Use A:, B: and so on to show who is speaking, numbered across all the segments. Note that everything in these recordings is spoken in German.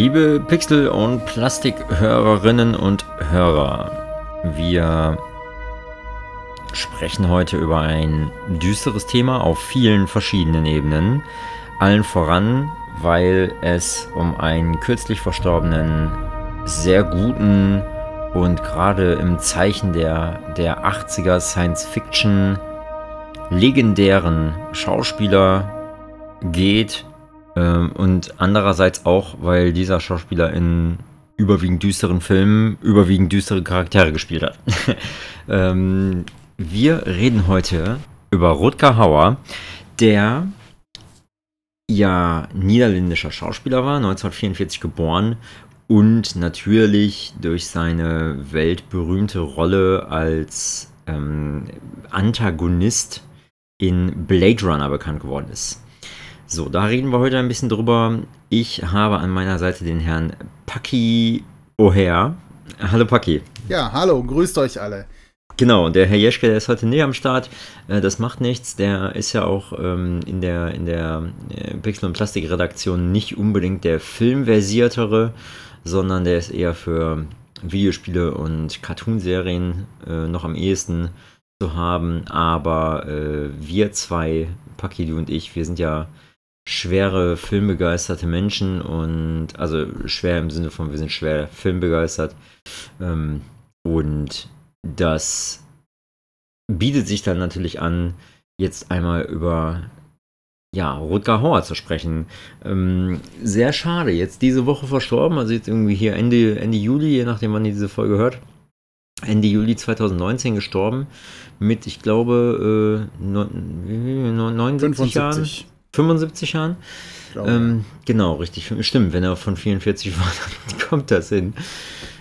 A: Liebe Pixel- und Plastikhörerinnen und Hörer, wir sprechen heute über ein düsteres Thema auf vielen verschiedenen Ebenen. Allen voran, weil es um einen kürzlich verstorbenen, sehr guten und gerade im Zeichen der, der 80er Science-Fiction legendären Schauspieler geht ähm, und andererseits auch, weil dieser Schauspieler in überwiegend düsteren Filmen überwiegend düstere Charaktere gespielt hat. ähm, wir reden heute über Rutger Hauer, der ja niederländischer Schauspieler war, 1944 geboren und natürlich durch seine weltberühmte Rolle als ähm, Antagonist in Blade Runner bekannt geworden ist. So, da reden wir heute ein bisschen drüber. Ich habe an meiner Seite den Herrn Paki O'Hare. Hallo Paki.
B: Ja, hallo, grüßt euch alle.
A: Genau, der Herr Jeschke, der ist heute näher am Start. Äh, das macht nichts. Der ist ja auch ähm, in der, in der äh, Pixel- und Plastik-Redaktion nicht unbedingt der Filmversiertere, sondern der ist eher für Videospiele und Cartoonserien äh, noch am ehesten zu haben. Aber wir zwei, Paki, du und ich, wir sind ja schwere filmbegeisterte Menschen und also schwer im Sinne von wir sind schwer filmbegeistert ähm, und das bietet sich dann natürlich an, jetzt einmal über ja, Rutger Hauer zu sprechen. Ähm, sehr schade, jetzt diese Woche verstorben, also jetzt irgendwie hier Ende, Ende Juli, je nachdem wann ihr diese Folge hört. Ende Juli 2019 gestorben mit, ich glaube, äh, 79 Jahren. 75 Jahren? Ähm, genau, richtig. Stimmt, wenn er von 44 war, dann kommt das hin.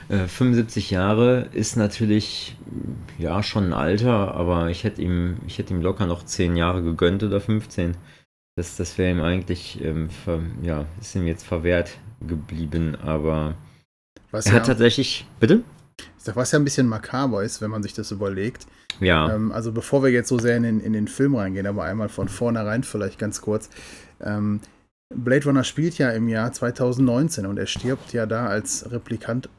A: Äh, 75 Jahre ist natürlich ja schon ein Alter, aber ich hätte ihm, ich hätte ihm locker noch 10 Jahre gegönnt oder 15. Das, das wäre ihm eigentlich, ähm, ver, ja, ist ihm jetzt verwehrt geblieben, aber was er ja, hat tatsächlich, bitte?
B: Sag, was ja ein bisschen makaber ist, wenn man sich das überlegt.
A: Ja.
B: Ähm, also bevor wir jetzt so sehr in den, in den Film reingehen, aber einmal von vornherein vielleicht ganz kurz. Ähm, Blade Runner spielt ja im Jahr 2019 und er stirbt ja da als Replikant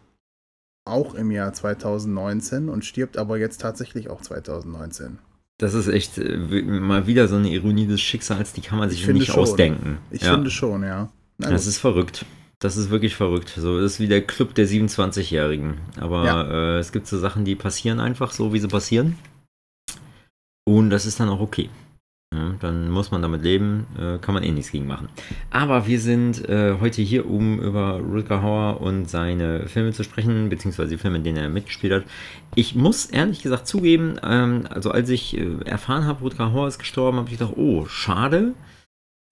B: auch im Jahr 2019 und stirbt aber jetzt tatsächlich auch 2019.
A: Das ist echt äh, mal wieder so eine Ironie des Schicksals, die kann man sich nicht schon. ausdenken.
B: Ich ja. finde schon, ja.
A: Na, das ist verrückt. Das ist wirklich verrückt. So, das ist wie der Club der 27-Jährigen. Aber ja. äh, es gibt so Sachen, die passieren einfach so, wie sie passieren. Und das ist dann auch okay. Ja, dann muss man damit leben, äh, kann man eh nichts gegen machen. Aber wir sind äh, heute hier, um über Rutger Hauer und seine Filme zu sprechen, beziehungsweise die Filme, in denen er mitgespielt hat. Ich muss ehrlich gesagt zugeben, ähm, also als ich äh, erfahren habe, Rutger Hauer ist gestorben, habe ich gedacht, oh, schade.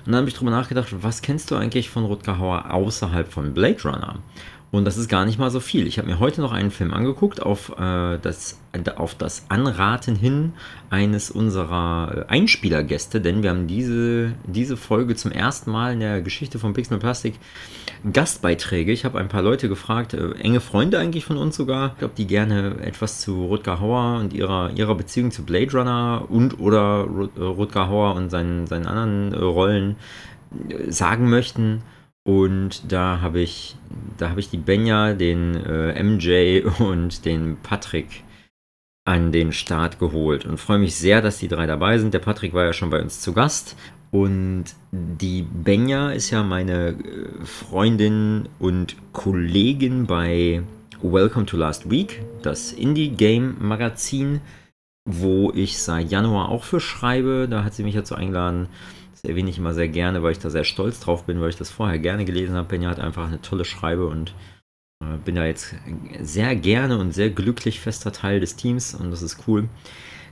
A: Und dann habe ich darüber nachgedacht, was kennst du eigentlich von Rutger Hauer außerhalb von Blade Runner? Und das ist gar nicht mal so viel. Ich habe mir heute noch einen Film angeguckt, auf, äh, das, auf das Anraten hin eines unserer äh, Einspielergäste, denn wir haben diese, diese Folge zum ersten Mal in der Geschichte von Pixel Plastik Gastbeiträge. Ich habe ein paar Leute gefragt, äh, enge Freunde eigentlich von uns sogar, ob die gerne etwas zu Rutger Hauer und ihrer, ihrer Beziehung zu Blade Runner und oder äh, Rutger Hauer und seinen, seinen anderen äh, Rollen sagen möchten. Und da habe ich, da habe ich die Benja, den äh, MJ und den Patrick an den Start geholt und freue mich sehr, dass die drei dabei sind. Der Patrick war ja schon bei uns zu Gast und die Benja ist ja meine äh, Freundin und Kollegin bei Welcome to Last Week, das Indie Game Magazin, wo ich seit Januar auch für schreibe. Da hat sie mich dazu eingeladen, das erwähne ich immer sehr gerne, weil ich da sehr stolz drauf bin, weil ich das vorher gerne gelesen habe. Benja hat einfach eine tolle Schreibe und äh, bin da jetzt sehr gerne und sehr glücklich fester Teil des Teams und das ist cool.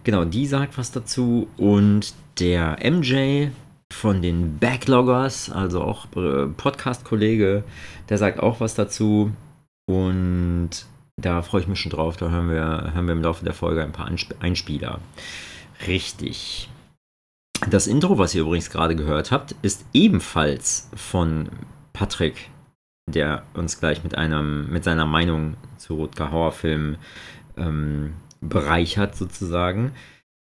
A: Genau, die sagt was dazu und der MJ von den Backloggers, also auch äh, Podcast-Kollege, der sagt auch was dazu und da freue ich mich schon drauf. Da hören wir, hören wir im Laufe der Folge ein paar Einspieler. Richtig. Das Intro, was ihr übrigens gerade gehört habt, ist ebenfalls von Patrick, der uns gleich mit einem, mit seiner Meinung zu Rutger Hauer Film ähm, bereichert sozusagen.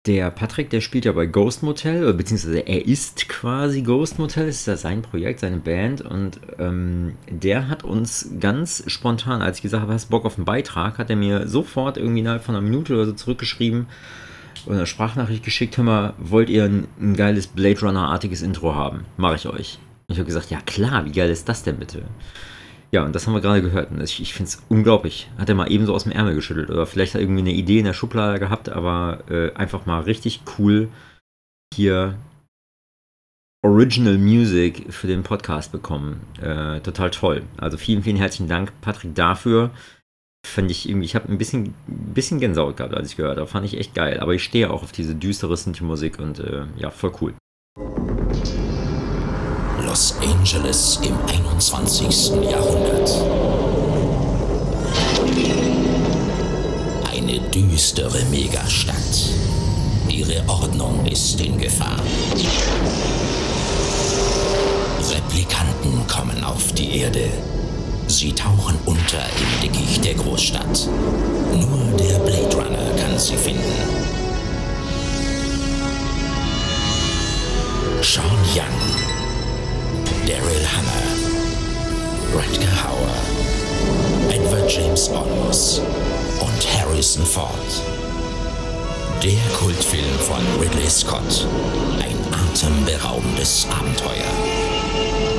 A: Der Patrick, der spielt ja bei Ghost Motel, beziehungsweise er ist quasi Ghost Motel, ist ja sein Projekt, seine Band. Und ähm, der hat uns ganz spontan, als ich gesagt habe, hast Bock auf einen Beitrag, hat er mir sofort irgendwie innerhalb von einer Minute oder so zurückgeschrieben und eine Sprachnachricht geschickt, hör mal, wollt ihr ein, ein geiles Blade Runner-artiges Intro haben? Mache ich euch. Und ich habe gesagt, ja klar, wie geil ist das denn bitte? Ja, und das haben wir gerade gehört. Und ich, ich finde es unglaublich. Hat er mal ebenso aus dem Ärmel geschüttelt. Oder vielleicht hat er irgendwie eine Idee in der Schublade gehabt, aber äh, einfach mal richtig cool hier Original Music für den Podcast bekommen. Äh, total toll. Also vielen, vielen herzlichen Dank, Patrick, dafür. Fand ich irgendwie, ich habe ein bisschen, bisschen Gänsehaut gehabt, als ich gehört habe. Fand ich echt geil. Aber ich stehe auch auf diese düstere Synthi-Musik und äh, ja, voll cool.
C: Los Angeles im 21. Jahrhundert. Eine düstere Megastadt. Ihre Ordnung ist in Gefahr. Replikanten kommen auf die Erde. Sie tauchen unter im Dickicht der Großstadt. Nur der Blade Runner kann sie finden. Sean Young Daryl Hannah, Rutger Hauer, Edward James Olmos und Harrison Ford. Der Kultfilm von Ridley Scott. Ein atemberaubendes Abenteuer.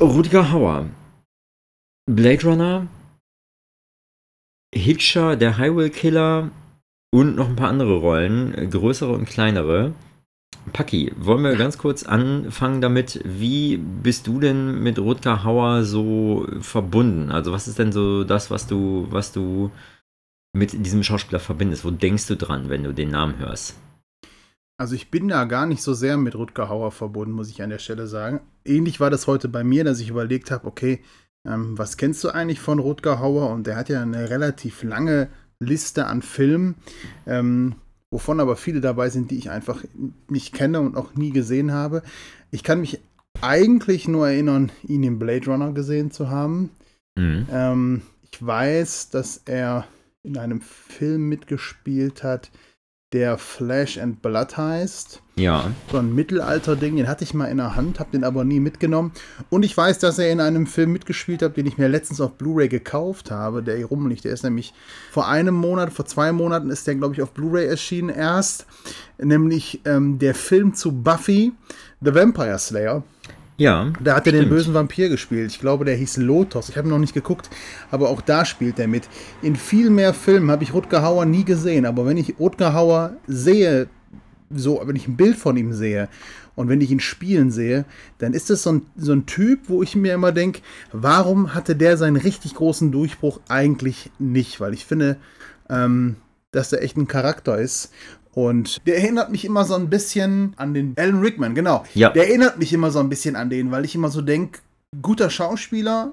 A: Rutger Hauer. Blade Runner. Hitcher, der Highway Killer und noch ein paar andere Rollen, größere und kleinere. Paki, wollen wir ganz kurz anfangen damit, wie bist du denn mit Rutger Hauer so verbunden? Also was ist denn so das, was du, was du mit diesem Schauspieler verbindest? Wo denkst du dran, wenn du den Namen hörst?
B: Also ich bin da gar nicht so sehr mit Rutger Hauer verbunden, muss ich an der Stelle sagen. Ähnlich war das heute bei mir, dass ich überlegt habe, okay, ähm, was kennst du eigentlich von Rutger Hauer? Und der hat ja eine relativ lange Liste an Filmen, ähm, wovon aber viele dabei sind, die ich einfach nicht kenne und auch nie gesehen habe. Ich kann mich eigentlich nur erinnern, ihn im Blade Runner gesehen zu haben. Mhm. Ähm, ich weiß, dass er in einem Film mitgespielt hat, der Flash and Blood heißt.
A: Ja.
B: So ein Mittelalter-Ding, den hatte ich mal in der Hand, habe den aber nie mitgenommen. Und ich weiß, dass er in einem Film mitgespielt hat, den ich mir letztens auf Blu-ray gekauft habe, der hier rumliegt. Der ist nämlich vor einem Monat, vor zwei Monaten ist der, glaube ich, auf Blu-ray erschienen erst. Nämlich ähm, der Film zu Buffy, The Vampire Slayer.
A: Ja.
B: Da hat er den bösen Vampir gespielt. Ich glaube, der hieß Lotus. Ich habe noch nicht geguckt, aber auch da spielt er mit. In viel mehr Filmen habe ich Rutger Hauer nie gesehen, aber wenn ich Rutger Hauer sehe, so, wenn ich ein Bild von ihm sehe und wenn ich ihn spielen sehe, dann ist das so ein, so ein Typ, wo ich mir immer denke, warum hatte der seinen richtig großen Durchbruch eigentlich nicht? Weil ich finde, ähm, dass er echt ein Charakter ist. Und der erinnert mich immer so ein bisschen an den Alan Rickman, genau.
A: Ja.
B: Der erinnert mich immer so ein bisschen an den, weil ich immer so denke, guter Schauspieler,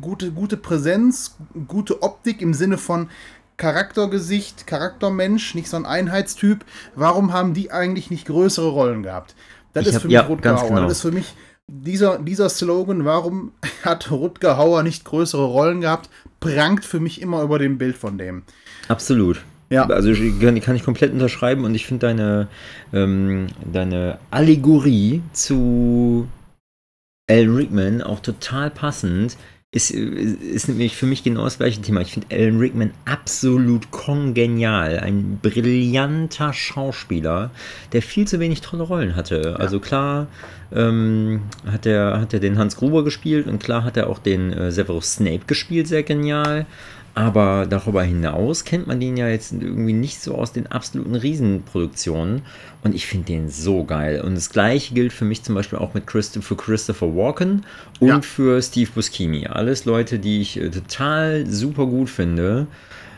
B: gute, gute Präsenz, gute Optik im Sinne von Charaktergesicht, Charaktermensch, nicht so ein Einheitstyp. Warum haben die eigentlich nicht größere Rollen gehabt? Das
A: ich
B: ist
A: hab,
B: für mich
A: ja,
B: Rutger
A: Hauer. Genau.
B: Das ist für mich dieser, dieser Slogan, warum hat Rutger Hauer nicht größere Rollen gehabt, prangt für mich immer über dem Bild von dem.
A: Absolut. Ja. Also kann, kann ich komplett unterschreiben und ich finde deine, ähm, deine Allegorie zu Alan Rickman auch total passend. Ist, ist nämlich für mich genau das gleiche Thema. Ich finde Alan Rickman absolut kongenial. Ein brillanter Schauspieler, der viel zu wenig tolle Rollen hatte. Ja. Also klar ähm, hat, er, hat er den Hans Gruber gespielt und klar hat er auch den äh, Severus Snape gespielt, sehr genial. Aber darüber hinaus kennt man den ja jetzt irgendwie nicht so aus den absoluten Riesenproduktionen. Und ich finde den so geil. Und das gleiche gilt für mich zum Beispiel auch mit Christ für Christopher Walken und ja. für Steve Buscemi. Alles Leute, die ich äh, total super gut finde.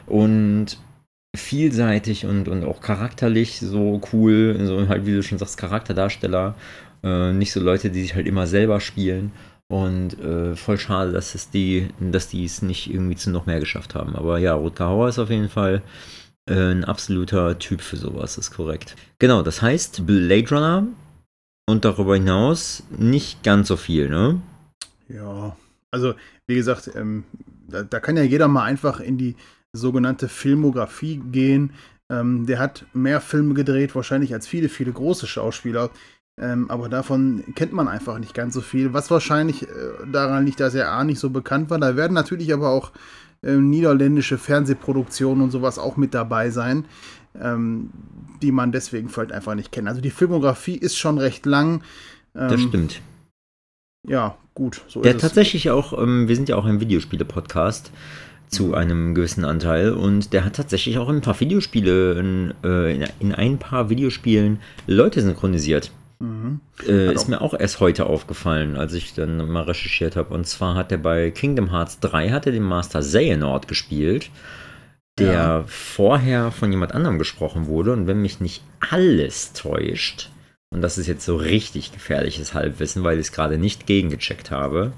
A: Und vielseitig und, und auch charakterlich so cool. So halt, wie du schon sagst, Charakterdarsteller. Äh, nicht so Leute, die sich halt immer selber spielen. Und äh, voll schade, dass es die, dass die es nicht irgendwie zu noch mehr geschafft haben. Aber ja, Rutger Hauer ist auf jeden Fall äh, ein absoluter Typ für sowas, ist korrekt. Genau, das heißt Blade Runner und darüber hinaus nicht ganz so viel, ne?
B: Ja, Also, wie gesagt, ähm, da, da, kann ja jeder mal einfach in die sogenannte Filmografie gehen. Ähm, der hat mehr Filme gedreht, wahrscheinlich als viele, viele große Schauspieler. Ähm, aber davon kennt man einfach nicht ganz so viel. Was wahrscheinlich äh, daran liegt, dass er A nicht so bekannt war. Da werden natürlich aber auch äh, niederländische Fernsehproduktionen und sowas auch mit dabei sein, ähm, die man deswegen vielleicht einfach nicht kennt. Also die Filmografie ist schon recht lang.
A: Ähm, das stimmt.
B: Ja, gut.
A: So Der tatsächlich auch, ähm, wir sind ja auch ein Videospiele-Podcast zu einem gewissen Anteil und der hat tatsächlich auch in ein paar Videospiele, in, äh, in ein paar Videospielen Leute synchronisiert. Mhm. Äh, ist mir auch erst heute aufgefallen, als ich dann mal recherchiert habe. Und zwar hat er bei Kingdom Hearts 3 hat er den Master Xehanort gespielt, der ja. vorher von jemand anderem gesprochen wurde. Und wenn mich nicht alles täuscht, und das ist jetzt so richtig gefährliches Halbwissen, weil ich es gerade nicht gegengecheckt habe,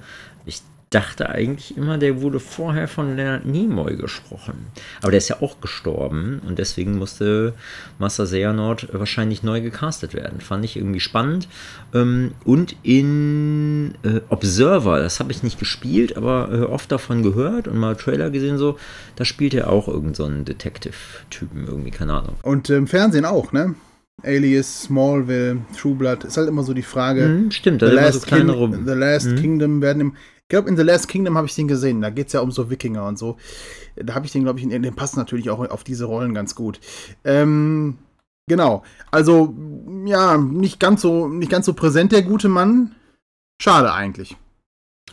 A: ich dachte eigentlich immer, der wurde vorher von Leonard Nimoy gesprochen. Aber der ist ja auch gestorben und deswegen musste Master Xehanort wahrscheinlich neu gecastet werden. Fand ich irgendwie spannend. Ähm, und in äh, Observer, das habe ich nicht gespielt, aber äh, oft davon gehört und mal Trailer gesehen so, da spielt er auch irgendeinen so Detective-Typen irgendwie, keine Ahnung.
B: Und im Fernsehen auch, ne? Alias, Smallville, True Blood, ist halt immer so die Frage.
A: Mm, stimmt, da The, Last, so King
B: The Last mm. Kingdom werden im, glaube, in The Last Kingdom habe ich den gesehen. Da geht es ja um so Wikinger und so. Da habe ich den, glaube ich, in, den passt natürlich auch auf diese Rollen ganz gut. Ähm, genau. Also, ja, nicht ganz so, nicht ganz so präsent, der gute Mann. Schade eigentlich.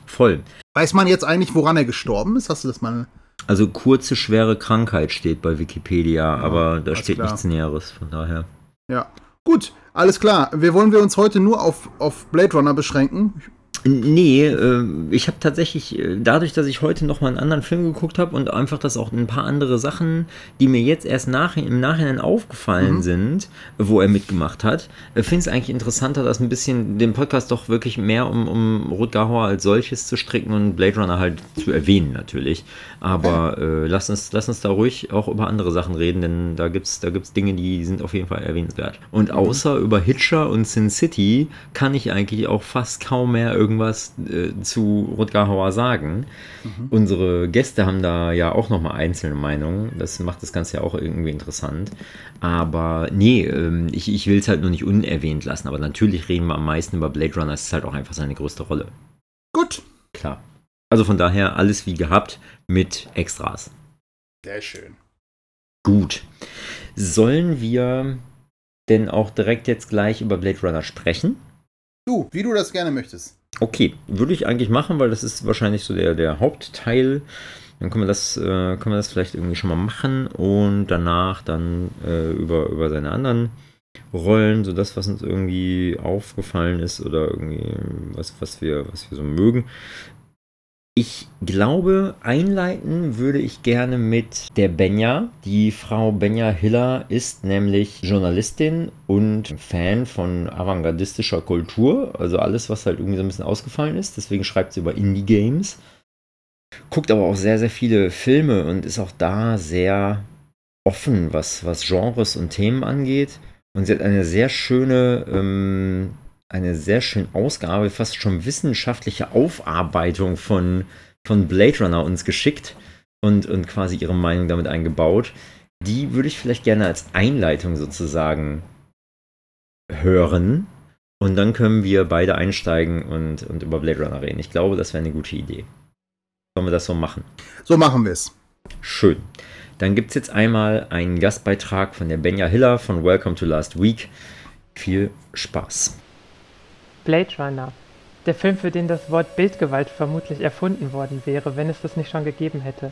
A: Voll.
B: Weiß man jetzt eigentlich, woran er gestorben ist? Hast du das mal.
A: Also kurze, schwere Krankheit steht bei Wikipedia, ja, aber da steht klar. nichts Näheres, von daher.
B: Ja. Gut, alles klar. Wir wollen wir uns heute nur auf, auf Blade Runner beschränken.
A: Nee, äh, ich habe tatsächlich, äh, dadurch, dass ich heute noch mal einen anderen Film geguckt habe und einfach, dass auch ein paar andere Sachen, die mir jetzt erst nach, im Nachhinein aufgefallen mhm. sind, wo er mitgemacht hat, äh, finde es eigentlich interessanter, das ein bisschen, den Podcast doch wirklich mehr um, um Rutger Hauer als solches zu stricken und Blade Runner halt zu erwähnen natürlich. Aber äh, lass, uns, lass uns da ruhig auch über andere Sachen reden, denn da gibt es da gibt's Dinge, die sind auf jeden Fall erwähnenswert. Und mhm. außer über Hitcher und Sin City kann ich eigentlich auch fast kaum mehr irgendwas äh, zu Rutger Hauer sagen. Mhm. Unsere Gäste haben da ja auch nochmal einzelne Meinungen. Das macht das Ganze ja auch irgendwie interessant. Aber nee, ähm, ich, ich will es halt nur nicht unerwähnt lassen. Aber natürlich reden wir am meisten über Blade Runner. Es ist halt auch einfach seine größte Rolle.
B: Gut.
A: Klar. Also von daher alles wie gehabt mit Extras.
B: Sehr schön.
A: Gut. Sollen wir denn auch direkt jetzt gleich über Blade Runner sprechen?
B: Du, wie du das gerne möchtest.
A: Okay, würde ich eigentlich machen, weil das ist wahrscheinlich so der, der Hauptteil. Dann können wir, das, äh, können wir das vielleicht irgendwie schon mal machen und danach dann äh, über, über seine anderen Rollen, so das, was uns irgendwie aufgefallen ist oder irgendwie was, was, wir, was wir so mögen, ich glaube, einleiten würde ich gerne mit der Benja. Die Frau Benja Hiller ist nämlich Journalistin und Fan von avantgardistischer Kultur. Also alles, was halt irgendwie so ein bisschen ausgefallen ist. Deswegen schreibt sie über Indie-Games. Guckt aber auch sehr, sehr viele Filme und ist auch da sehr offen, was, was Genres und Themen angeht. Und sie hat eine sehr schöne ähm, eine sehr schöne Ausgabe, fast schon wissenschaftliche Aufarbeitung von, von Blade Runner uns geschickt und, und quasi ihre Meinung damit eingebaut. Die würde ich vielleicht gerne als Einleitung sozusagen hören. Und dann können wir beide einsteigen und, und über Blade Runner reden. Ich glaube, das wäre eine gute Idee. Sollen wir das so machen?
B: So machen wir es.
A: Schön. Dann gibt es jetzt einmal einen Gastbeitrag von der Benja Hiller von Welcome to Last Week. Viel Spaß.
D: Blade Runner. Der Film, für den das Wort Bildgewalt vermutlich erfunden worden wäre, wenn es das nicht schon gegeben hätte.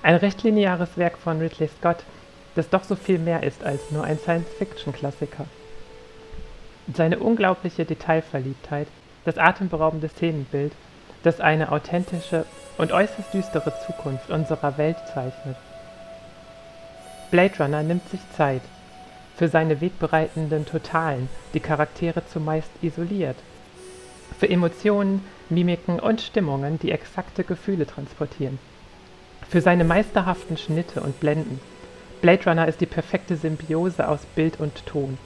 D: Ein recht lineares Werk von Ridley Scott, das doch so viel mehr ist als nur ein Science-Fiction-Klassiker. Seine unglaubliche Detailverliebtheit, das atemberaubende Szenenbild, das eine authentische und äußerst düstere Zukunft unserer Welt zeichnet. Blade Runner nimmt sich Zeit, für seine wegbereitenden Totalen, die Charaktere zumeist isoliert. Für Emotionen, Mimiken und Stimmungen, die exakte Gefühle transportieren. Für seine meisterhaften Schnitte und Blenden. Blade Runner ist die perfekte Symbiose aus Bild und Ton.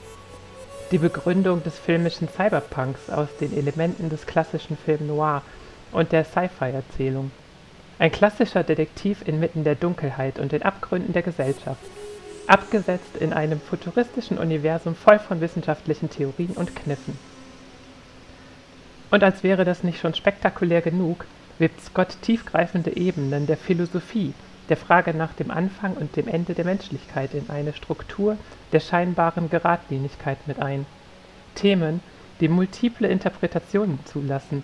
D: Die Begründung des filmischen Cyberpunks aus den Elementen des klassischen Film Noir und der Sci-Fi-Erzählung. Ein klassischer Detektiv inmitten der Dunkelheit und den Abgründen der Gesellschaft, abgesetzt in einem futuristischen Universum voll von wissenschaftlichen Theorien und Kniffen. Und als wäre das nicht schon spektakulär genug, webt Scott tiefgreifende Ebenen der Philosophie, der Frage nach dem Anfang und dem Ende der Menschlichkeit in eine Struktur der scheinbaren Geradlinigkeit mit ein. Themen, die multiple Interpretationen zulassen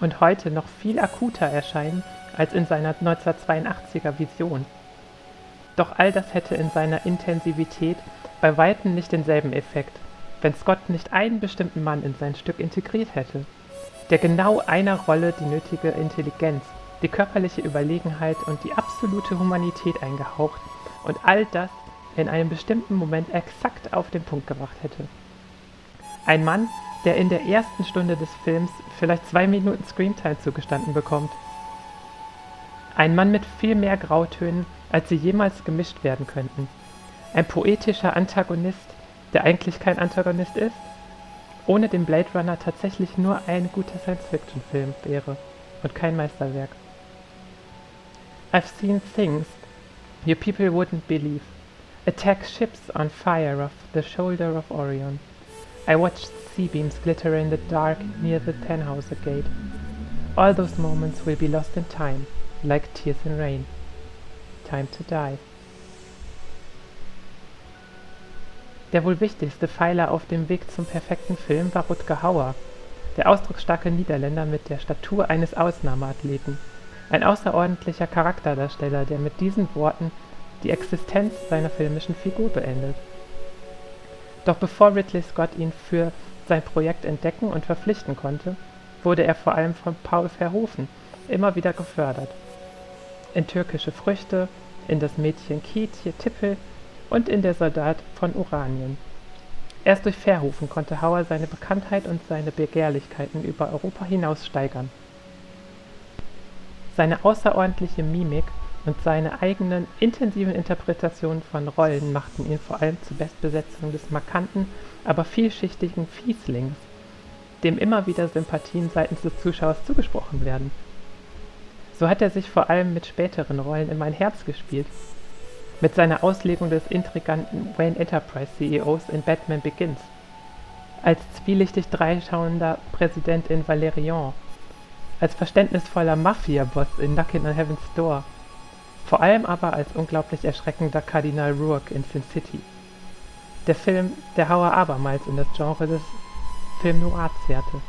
D: und heute noch viel akuter erscheinen als in seiner 1982er Vision. Doch all das hätte in seiner Intensivität bei weitem nicht denselben Effekt, wenn Scott nicht einen bestimmten Mann in sein Stück integriert hätte, der genau einer Rolle die nötige Intelligenz, die körperliche Überlegenheit und die absolute Humanität eingehaucht und all das in einem bestimmten Moment exakt auf den Punkt gebracht hätte. Ein Mann, der in der ersten Stunde des Films vielleicht zwei Minuten Screamtime zugestanden bekommt. Ein Mann mit viel mehr Grautönen, als sie jemals gemischt werden könnten. Ein poetischer Antagonist, der eigentlich kein Antagonist ist, ohne den Blade Runner tatsächlich nur ein guter Science-Fiction-Film wäre und kein Meisterwerk. I've seen things you people wouldn't believe. Attack ships on fire off the shoulder of Orion. I watched sea beams glitter in the dark near the Tannhauser Gate. All those moments will be lost in time, like tears in rain. Time to Die. Der wohl wichtigste Pfeiler auf dem Weg zum perfekten Film war Rutger Hauer, der ausdrucksstarke Niederländer mit der Statur eines Ausnahmeathleten. Ein außerordentlicher Charakterdarsteller, der mit diesen Worten die Existenz seiner filmischen Figur beendet. Doch bevor Ridley Scott ihn für sein Projekt entdecken und verpflichten konnte, wurde er vor allem von Paul Verhoeven immer wieder gefördert in Türkische Früchte, in das Mädchen Kietje Tippel und in der Soldat von Oranien. Erst durch Verhoeven konnte Hauer seine Bekanntheit und seine Begehrlichkeiten über Europa hinaus steigern. Seine außerordentliche Mimik und seine eigenen intensiven Interpretationen von Rollen machten ihn vor allem zur Bestbesetzung des markanten, aber vielschichtigen Fieslings, dem immer wieder Sympathien seitens des Zuschauers zugesprochen werden so hat er sich vor allem mit späteren Rollen in mein Herz gespielt. Mit seiner Auslegung des intriganten Wayne Enterprise CEOs in Batman Begins. Als zwielichtig dreischauender Präsident in Valerian. Als verständnisvoller Mafia-Boss in Knockin' on Heaven's Door. Vor allem aber als unglaublich erschreckender Kardinal Rourke in Sin City. Der Film, der Hauer abermals in das Genre des Film Noir zerrte.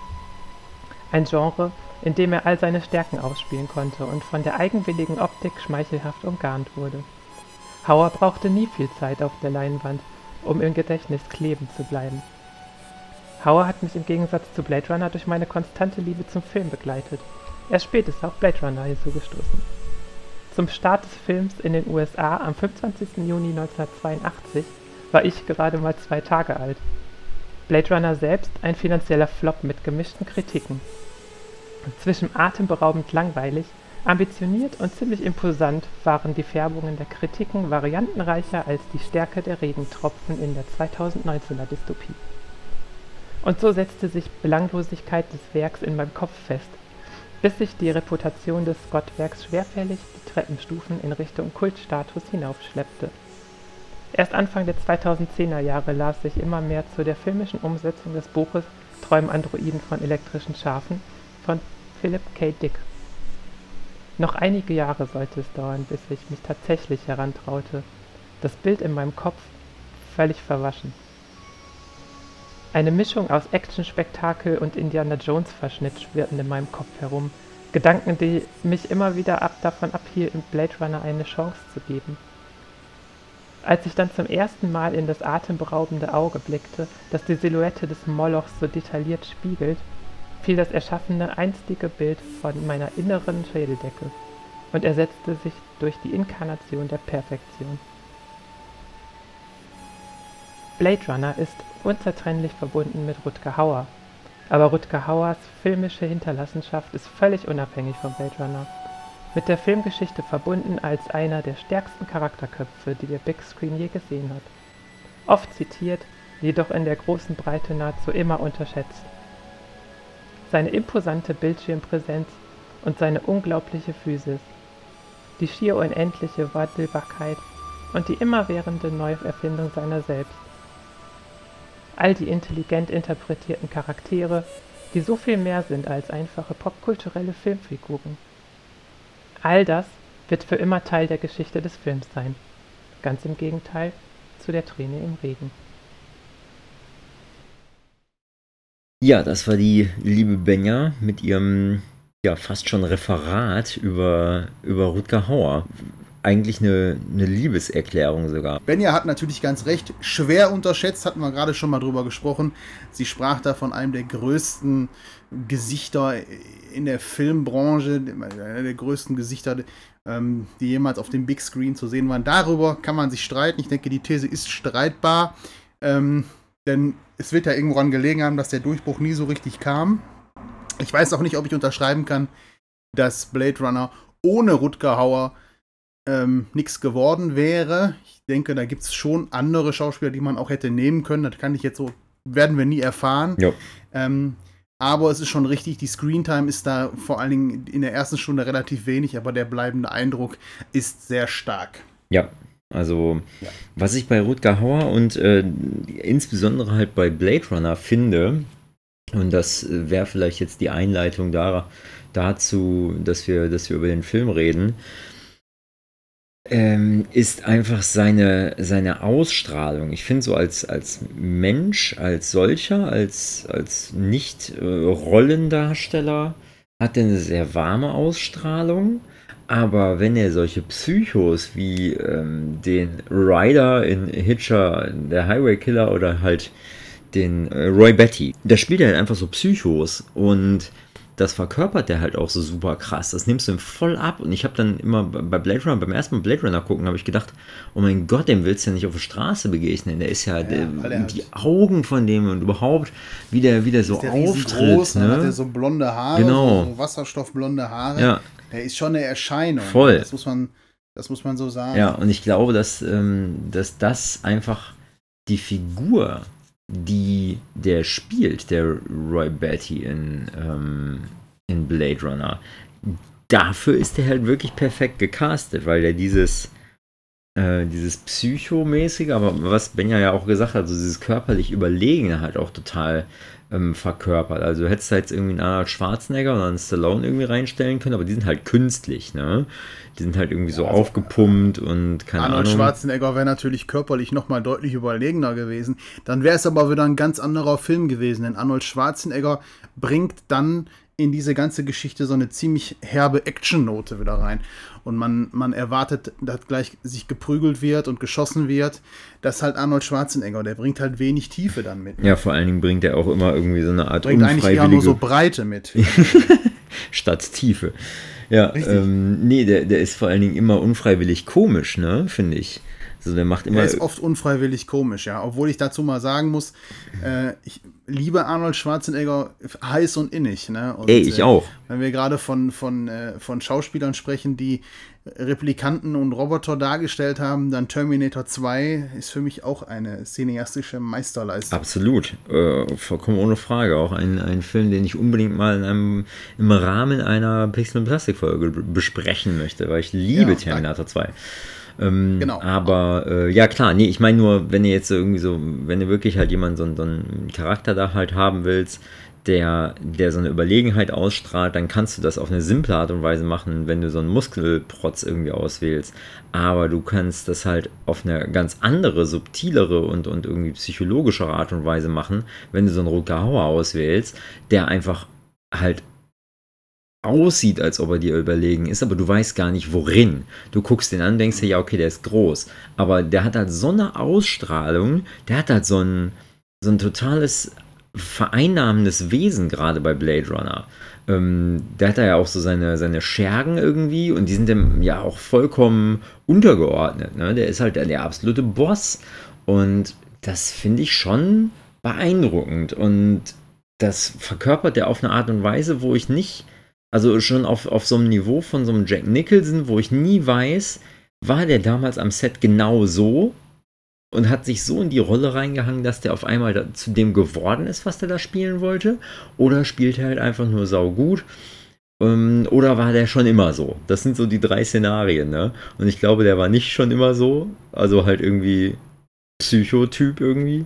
D: Ein Genre, in dem er all seine Stärken ausspielen konnte und von der eigenwilligen Optik schmeichelhaft umgarnt wurde. Hauer brauchte nie viel Zeit auf der Leinwand, um im Gedächtnis kleben zu bleiben. Hauer hat mich im Gegensatz zu Blade Runner durch meine konstante Liebe zum Film begleitet. Erst spät ist auch Blade Runner hinzugestoßen. Zum Start des Films in den USA am 25. Juni 1982 war ich gerade mal zwei Tage alt. Blade Runner selbst ein finanzieller Flop mit gemischten Kritiken zwischen atemberaubend langweilig, ambitioniert und ziemlich imposant waren die Färbungen der Kritiken variantenreicher als die Stärke der Regentropfen in der 2019er Dystopie. Und so setzte sich Belanglosigkeit des Werks in meinem Kopf fest, bis sich die Reputation des Scott-Werks schwerfällig die Treppenstufen in Richtung Kultstatus hinaufschleppte. Erst Anfang der 2010er Jahre las ich immer mehr zu der filmischen Umsetzung des Buches Träumen Androiden von elektrischen Schafen von Philip K. Dick. Noch einige Jahre sollte es dauern, bis ich mich tatsächlich herantraute, das Bild in meinem Kopf völlig verwaschen. Eine Mischung aus Actionspektakel und Indiana Jones Verschnitt schwirrten in meinem Kopf herum, Gedanken, die mich immer wieder ab davon abhielten, Blade Runner eine Chance zu geben. Als ich dann zum ersten Mal in das atemberaubende Auge blickte, das die Silhouette des Molochs so detailliert spiegelt, fiel das erschaffene einstige Bild von meiner inneren Schädeldecke und ersetzte sich durch die Inkarnation der Perfektion. Blade Runner ist unzertrennlich verbunden mit Rutger Hauer, aber Rutger Hauers filmische Hinterlassenschaft ist völlig unabhängig von Blade Runner. Mit der Filmgeschichte verbunden als einer der stärksten Charakterköpfe, die der Big Screen je gesehen hat. Oft zitiert, jedoch in der großen Breite nahezu immer unterschätzt. Seine imposante Bildschirmpräsenz und seine unglaubliche Physis, die schier unendliche Wandelbarkeit und die immerwährende Neuerfindung seiner selbst. All die intelligent interpretierten Charaktere, die so viel mehr sind als einfache popkulturelle Filmfiguren. All das wird für immer Teil der Geschichte des Films sein. Ganz im Gegenteil zu der Träne im Regen.
A: Ja, das war die liebe Benja mit ihrem ja fast schon Referat über, über Rutger Hauer. Eigentlich eine, eine Liebeserklärung sogar.
B: Benja hat natürlich ganz recht. Schwer unterschätzt, hatten wir gerade schon mal drüber gesprochen. Sie sprach da von einem der größten Gesichter in der Filmbranche, einer der größten Gesichter, ähm, die jemals auf dem Big Screen zu sehen waren. Darüber kann man sich streiten. Ich denke, die These ist streitbar. Ähm, denn es wird ja irgendwann gelegen haben, dass der Durchbruch nie so richtig kam. Ich weiß auch nicht, ob ich unterschreiben kann, dass Blade Runner ohne Rutger Hauer ähm, nichts geworden wäre. Ich denke, da gibt es schon andere Schauspieler, die man auch hätte nehmen können. Das kann ich jetzt so, werden wir nie erfahren. Ähm, aber es ist schon richtig, die Screentime ist da vor allen Dingen in der ersten Stunde relativ wenig, aber der bleibende Eindruck ist sehr stark.
A: Ja, also, ja. was ich bei Rutger Hauer und äh, insbesondere halt bei Blade Runner finde, und das wäre vielleicht jetzt die Einleitung da, dazu, dass wir, dass wir über den Film reden, ähm, ist einfach seine, seine Ausstrahlung. Ich finde so als, als Mensch, als solcher, als, als Nicht-Rollendarsteller, äh, hat er eine sehr warme Ausstrahlung. Aber wenn er solche Psychos wie ähm, den Ryder in Hitcher, der Highway Killer oder halt den äh, Roy Betty, da spielt er halt einfach so Psychos. Und das verkörpert der halt auch so super krass. Das nimmst du ihm voll ab. Und ich habe dann immer bei Blade Runner, beim ersten Mal Blade Runner gucken, habe ich gedacht, oh mein Gott, dem willst du ja nicht auf der Straße begegnen. Der ist ja, ja der, die Augen von dem und überhaupt, wie der, wie der so der auftritt. Groß, ne?
B: hat er so blonde Haare,
A: genau.
B: so wasserstoffblonde Haare.
A: Ja.
B: Der ist schon eine Erscheinung.
A: Voll.
B: Das muss man, das muss man so sagen.
A: Ja, und ich glaube, dass, ähm, dass das einfach die Figur die der spielt, der Roy Batty in, ähm, in Blade Runner, dafür ist er halt wirklich perfekt gecastet, weil er dieses, äh, dieses Psychomäßige, aber was Benja ja auch gesagt hat, so dieses körperlich Überlegene halt auch total ähm, verkörpert. Also du hättest da jetzt irgendwie einen Arnold Schwarzenegger oder einen Stallone irgendwie reinstellen können, aber die sind halt künstlich, ne? Die sind halt irgendwie so also, aufgepumpt und keine
B: Arnold
A: Ahnung.
B: Arnold Schwarzenegger wäre natürlich körperlich nochmal deutlich überlegener gewesen. Dann wäre es aber wieder ein ganz anderer Film gewesen, denn Arnold Schwarzenegger bringt dann in diese ganze Geschichte so eine ziemlich herbe Action-Note wieder rein. Und man, man erwartet, dass gleich sich geprügelt wird und geschossen wird. Das ist halt Arnold Schwarzenegger, der bringt halt wenig Tiefe dann mit.
A: Ja, vor allen Dingen bringt er auch immer irgendwie so eine Art
B: bringt eigentlich eher nur so Breite mit.
A: Statt Tiefe. Ja, ähm, nee, der, der ist vor allen Dingen immer unfreiwillig komisch, ne, finde ich. Also der macht immer.
B: Er ist oft unfreiwillig komisch, ja. Obwohl ich dazu mal sagen muss, äh, ich liebe Arnold Schwarzenegger heiß und innig, ne? Und,
A: Ey, ich
B: äh,
A: auch.
B: Wenn wir gerade von, von, äh, von Schauspielern sprechen, die Replikanten und Roboter dargestellt haben, dann Terminator 2 ist für mich auch eine cineastische Meisterleistung.
A: Absolut, äh, vollkommen ohne Frage. Auch ein, ein Film, den ich unbedingt mal in einem, im Rahmen einer Pixel- und Plastik-Folge besprechen möchte, weil ich liebe ja, Terminator 2. Ähm, genau. Aber äh, ja klar, nee, ich meine nur, wenn ihr jetzt irgendwie so, wenn du wirklich halt jemanden so, so einen Charakter da halt haben willst, der, der so eine Überlegenheit ausstrahlt, dann kannst du das auf eine simple Art und Weise machen, wenn du so einen Muskelprotz irgendwie auswählst. Aber du kannst das halt auf eine ganz andere, subtilere und, und irgendwie psychologischere Art und Weise machen, wenn du so einen Rutger Hauer auswählst, der einfach halt aussieht, als ob er dir überlegen ist, aber du weißt gar nicht worin. Du guckst den an, denkst dir, ja, okay, der ist groß. Aber der hat halt so eine Ausstrahlung, der hat halt so ein, so ein totales vereinnahmendes Wesen, gerade bei Blade Runner. Ähm, der hat da ja auch so seine, seine Schergen irgendwie und die sind dem ja auch vollkommen untergeordnet. Ne? Der ist halt der, der absolute Boss. Und das finde ich schon beeindruckend. Und das verkörpert er auf eine Art und Weise, wo ich nicht also schon auf, auf so einem Niveau von so einem Jack Nicholson, wo ich nie weiß, war der damals am Set genau so und hat sich so in die Rolle reingehangen, dass der auf einmal zu dem geworden ist, was der da spielen wollte? Oder spielt er halt einfach nur saugut? Ähm, oder war der schon immer so? Das sind so die drei Szenarien, ne? Und ich glaube, der war nicht schon immer so. Also halt irgendwie Psychotyp irgendwie.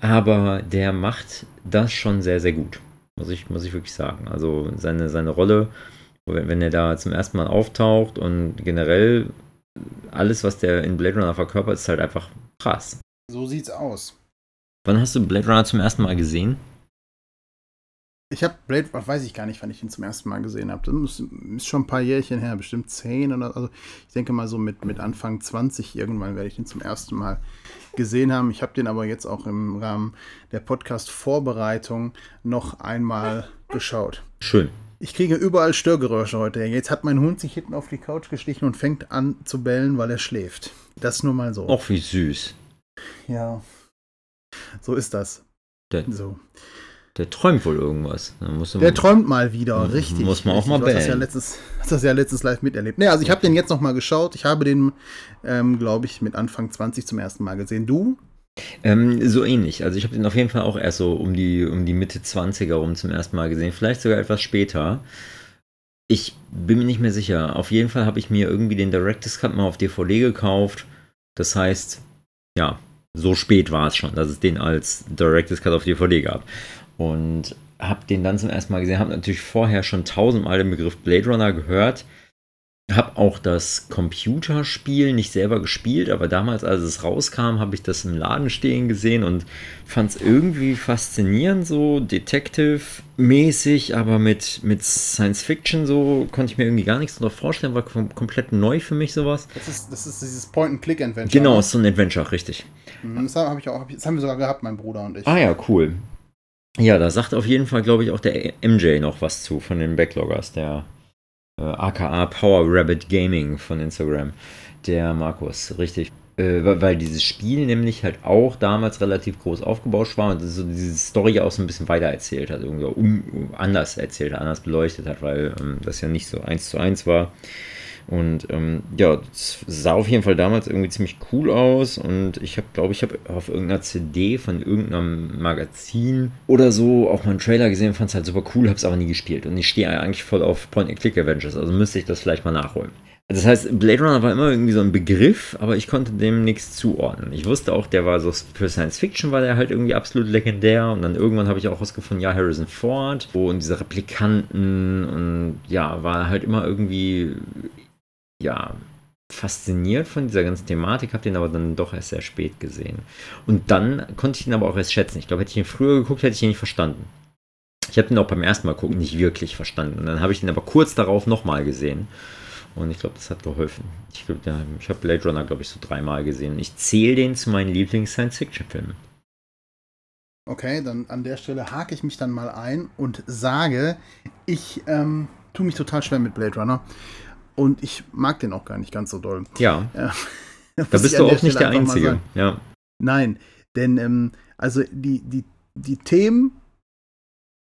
A: Aber der macht das schon sehr, sehr gut. Muss ich, muss ich wirklich sagen. Also seine, seine Rolle, wenn er da zum ersten Mal auftaucht und generell alles, was der in Blade Runner verkörpert, ist halt einfach krass.
B: So sieht's aus.
A: Wann hast du Blade Runner zum ersten Mal gesehen?
B: Ich habe Blade, weiß ich gar nicht, wann ich ihn zum ersten Mal gesehen habe. Das ist schon ein paar Jährchen her, bestimmt zehn oder also ich denke mal so mit, mit Anfang 20 irgendwann werde ich ihn zum ersten Mal gesehen haben. Ich habe den aber jetzt auch im Rahmen der Podcast-Vorbereitung noch einmal geschaut.
A: Schön.
B: Ich kriege überall Störgeräusche heute. Jetzt hat mein Hund sich hinten auf die Couch geschlichen und fängt an zu bellen, weil er schläft. Das nur mal so.
A: Och, wie süß.
B: Ja. So ist das.
A: Der,
B: so.
A: Der träumt wohl irgendwas.
B: der träumt mal wieder,
A: muss,
B: richtig.
A: Muss man
B: richtig.
A: auch mal bellen.
B: Du hast das ja letztes, hast das ja letztens live miterlebt. Nee, also ich habe den jetzt noch mal geschaut. Ich habe den, ähm, glaube ich, mit Anfang 20 zum ersten Mal gesehen. Du?
A: Ähm, so ähnlich. Also ich habe den auf jeden Fall auch erst so um die, um die Mitte 20er rum zum ersten Mal gesehen. Vielleicht sogar etwas später. Ich bin mir nicht mehr sicher. Auf jeden Fall habe ich mir irgendwie den Director's Cut mal auf DVD gekauft. Das heißt, ja, so spät war es schon, dass es den als Director's Cut auf DVD gab. Und habe den dann zum ersten Mal gesehen. Habe natürlich vorher schon tausendmal den Begriff Blade Runner gehört habe auch das Computerspiel nicht selber gespielt, aber damals, als es rauskam, habe ich das im Laden stehen gesehen und fand es irgendwie faszinierend, so Detective-mäßig, aber mit, mit Science Fiction so konnte ich mir irgendwie gar nichts darunter vorstellen, war kom komplett neu für mich sowas.
B: Das ist, das ist dieses Point-and-Click-Adventure.
A: Genau, ist so ein Adventure, richtig.
B: Mhm, das habe ich auch, das haben wir sogar gehabt, mein Bruder und ich.
A: Ah ja, cool. Ja, da sagt auf jeden Fall, glaube ich, auch der MJ noch was zu von den Backloggers, der äh, aka Power Rabbit Gaming von Instagram, der Markus, richtig. Äh, weil dieses Spiel nämlich halt auch damals relativ groß aufgebaut war und so diese Story auch so ein bisschen weiter erzählt hat, irgendwie um, anders erzählt anders beleuchtet hat, weil ähm, das ja nicht so eins zu eins war. Und ähm, ja, es sah auf jeden Fall damals irgendwie ziemlich cool aus. Und ich habe, glaube ich, habe auf irgendeiner CD von irgendeinem Magazin oder so auch mal einen Trailer gesehen, fand es halt super cool, habe es aber nie gespielt. Und ich stehe eigentlich voll auf Point-and-Click-Adventures, also müsste ich das vielleicht mal nachholen. Das heißt, Blade Runner war immer irgendwie so ein Begriff, aber ich konnte dem nichts zuordnen. Ich wusste auch, der war so für Science Fiction war der halt irgendwie absolut legendär und dann irgendwann habe ich auch rausgefunden, ja, Harrison Ford und diese Replikanten und ja, war halt immer irgendwie ja, fasziniert von dieser ganzen Thematik, habe den aber dann doch erst sehr spät gesehen. Und dann konnte ich ihn aber auch erst schätzen. Ich glaube, hätte ich ihn früher geguckt, hätte ich ihn nicht verstanden. Ich habe den auch beim ersten Mal gucken nicht wirklich verstanden. Und dann habe ich ihn aber kurz darauf nochmal gesehen. Und ich glaube, das hat geholfen. Ich, glaub, ich habe Blade Runner, glaube ich, so dreimal gesehen. Ich zähle den zu meinen Lieblings-Science-Fiction-Filmen.
B: Okay, dann an der Stelle hake ich mich dann mal ein und sage, ich ähm, tue mich total schwer mit Blade Runner. Und ich mag den auch gar nicht ganz so doll.
A: Ja. ja da bist du auch nicht der Einzige. Ja.
B: Nein, denn ähm, also die, die, die Themen,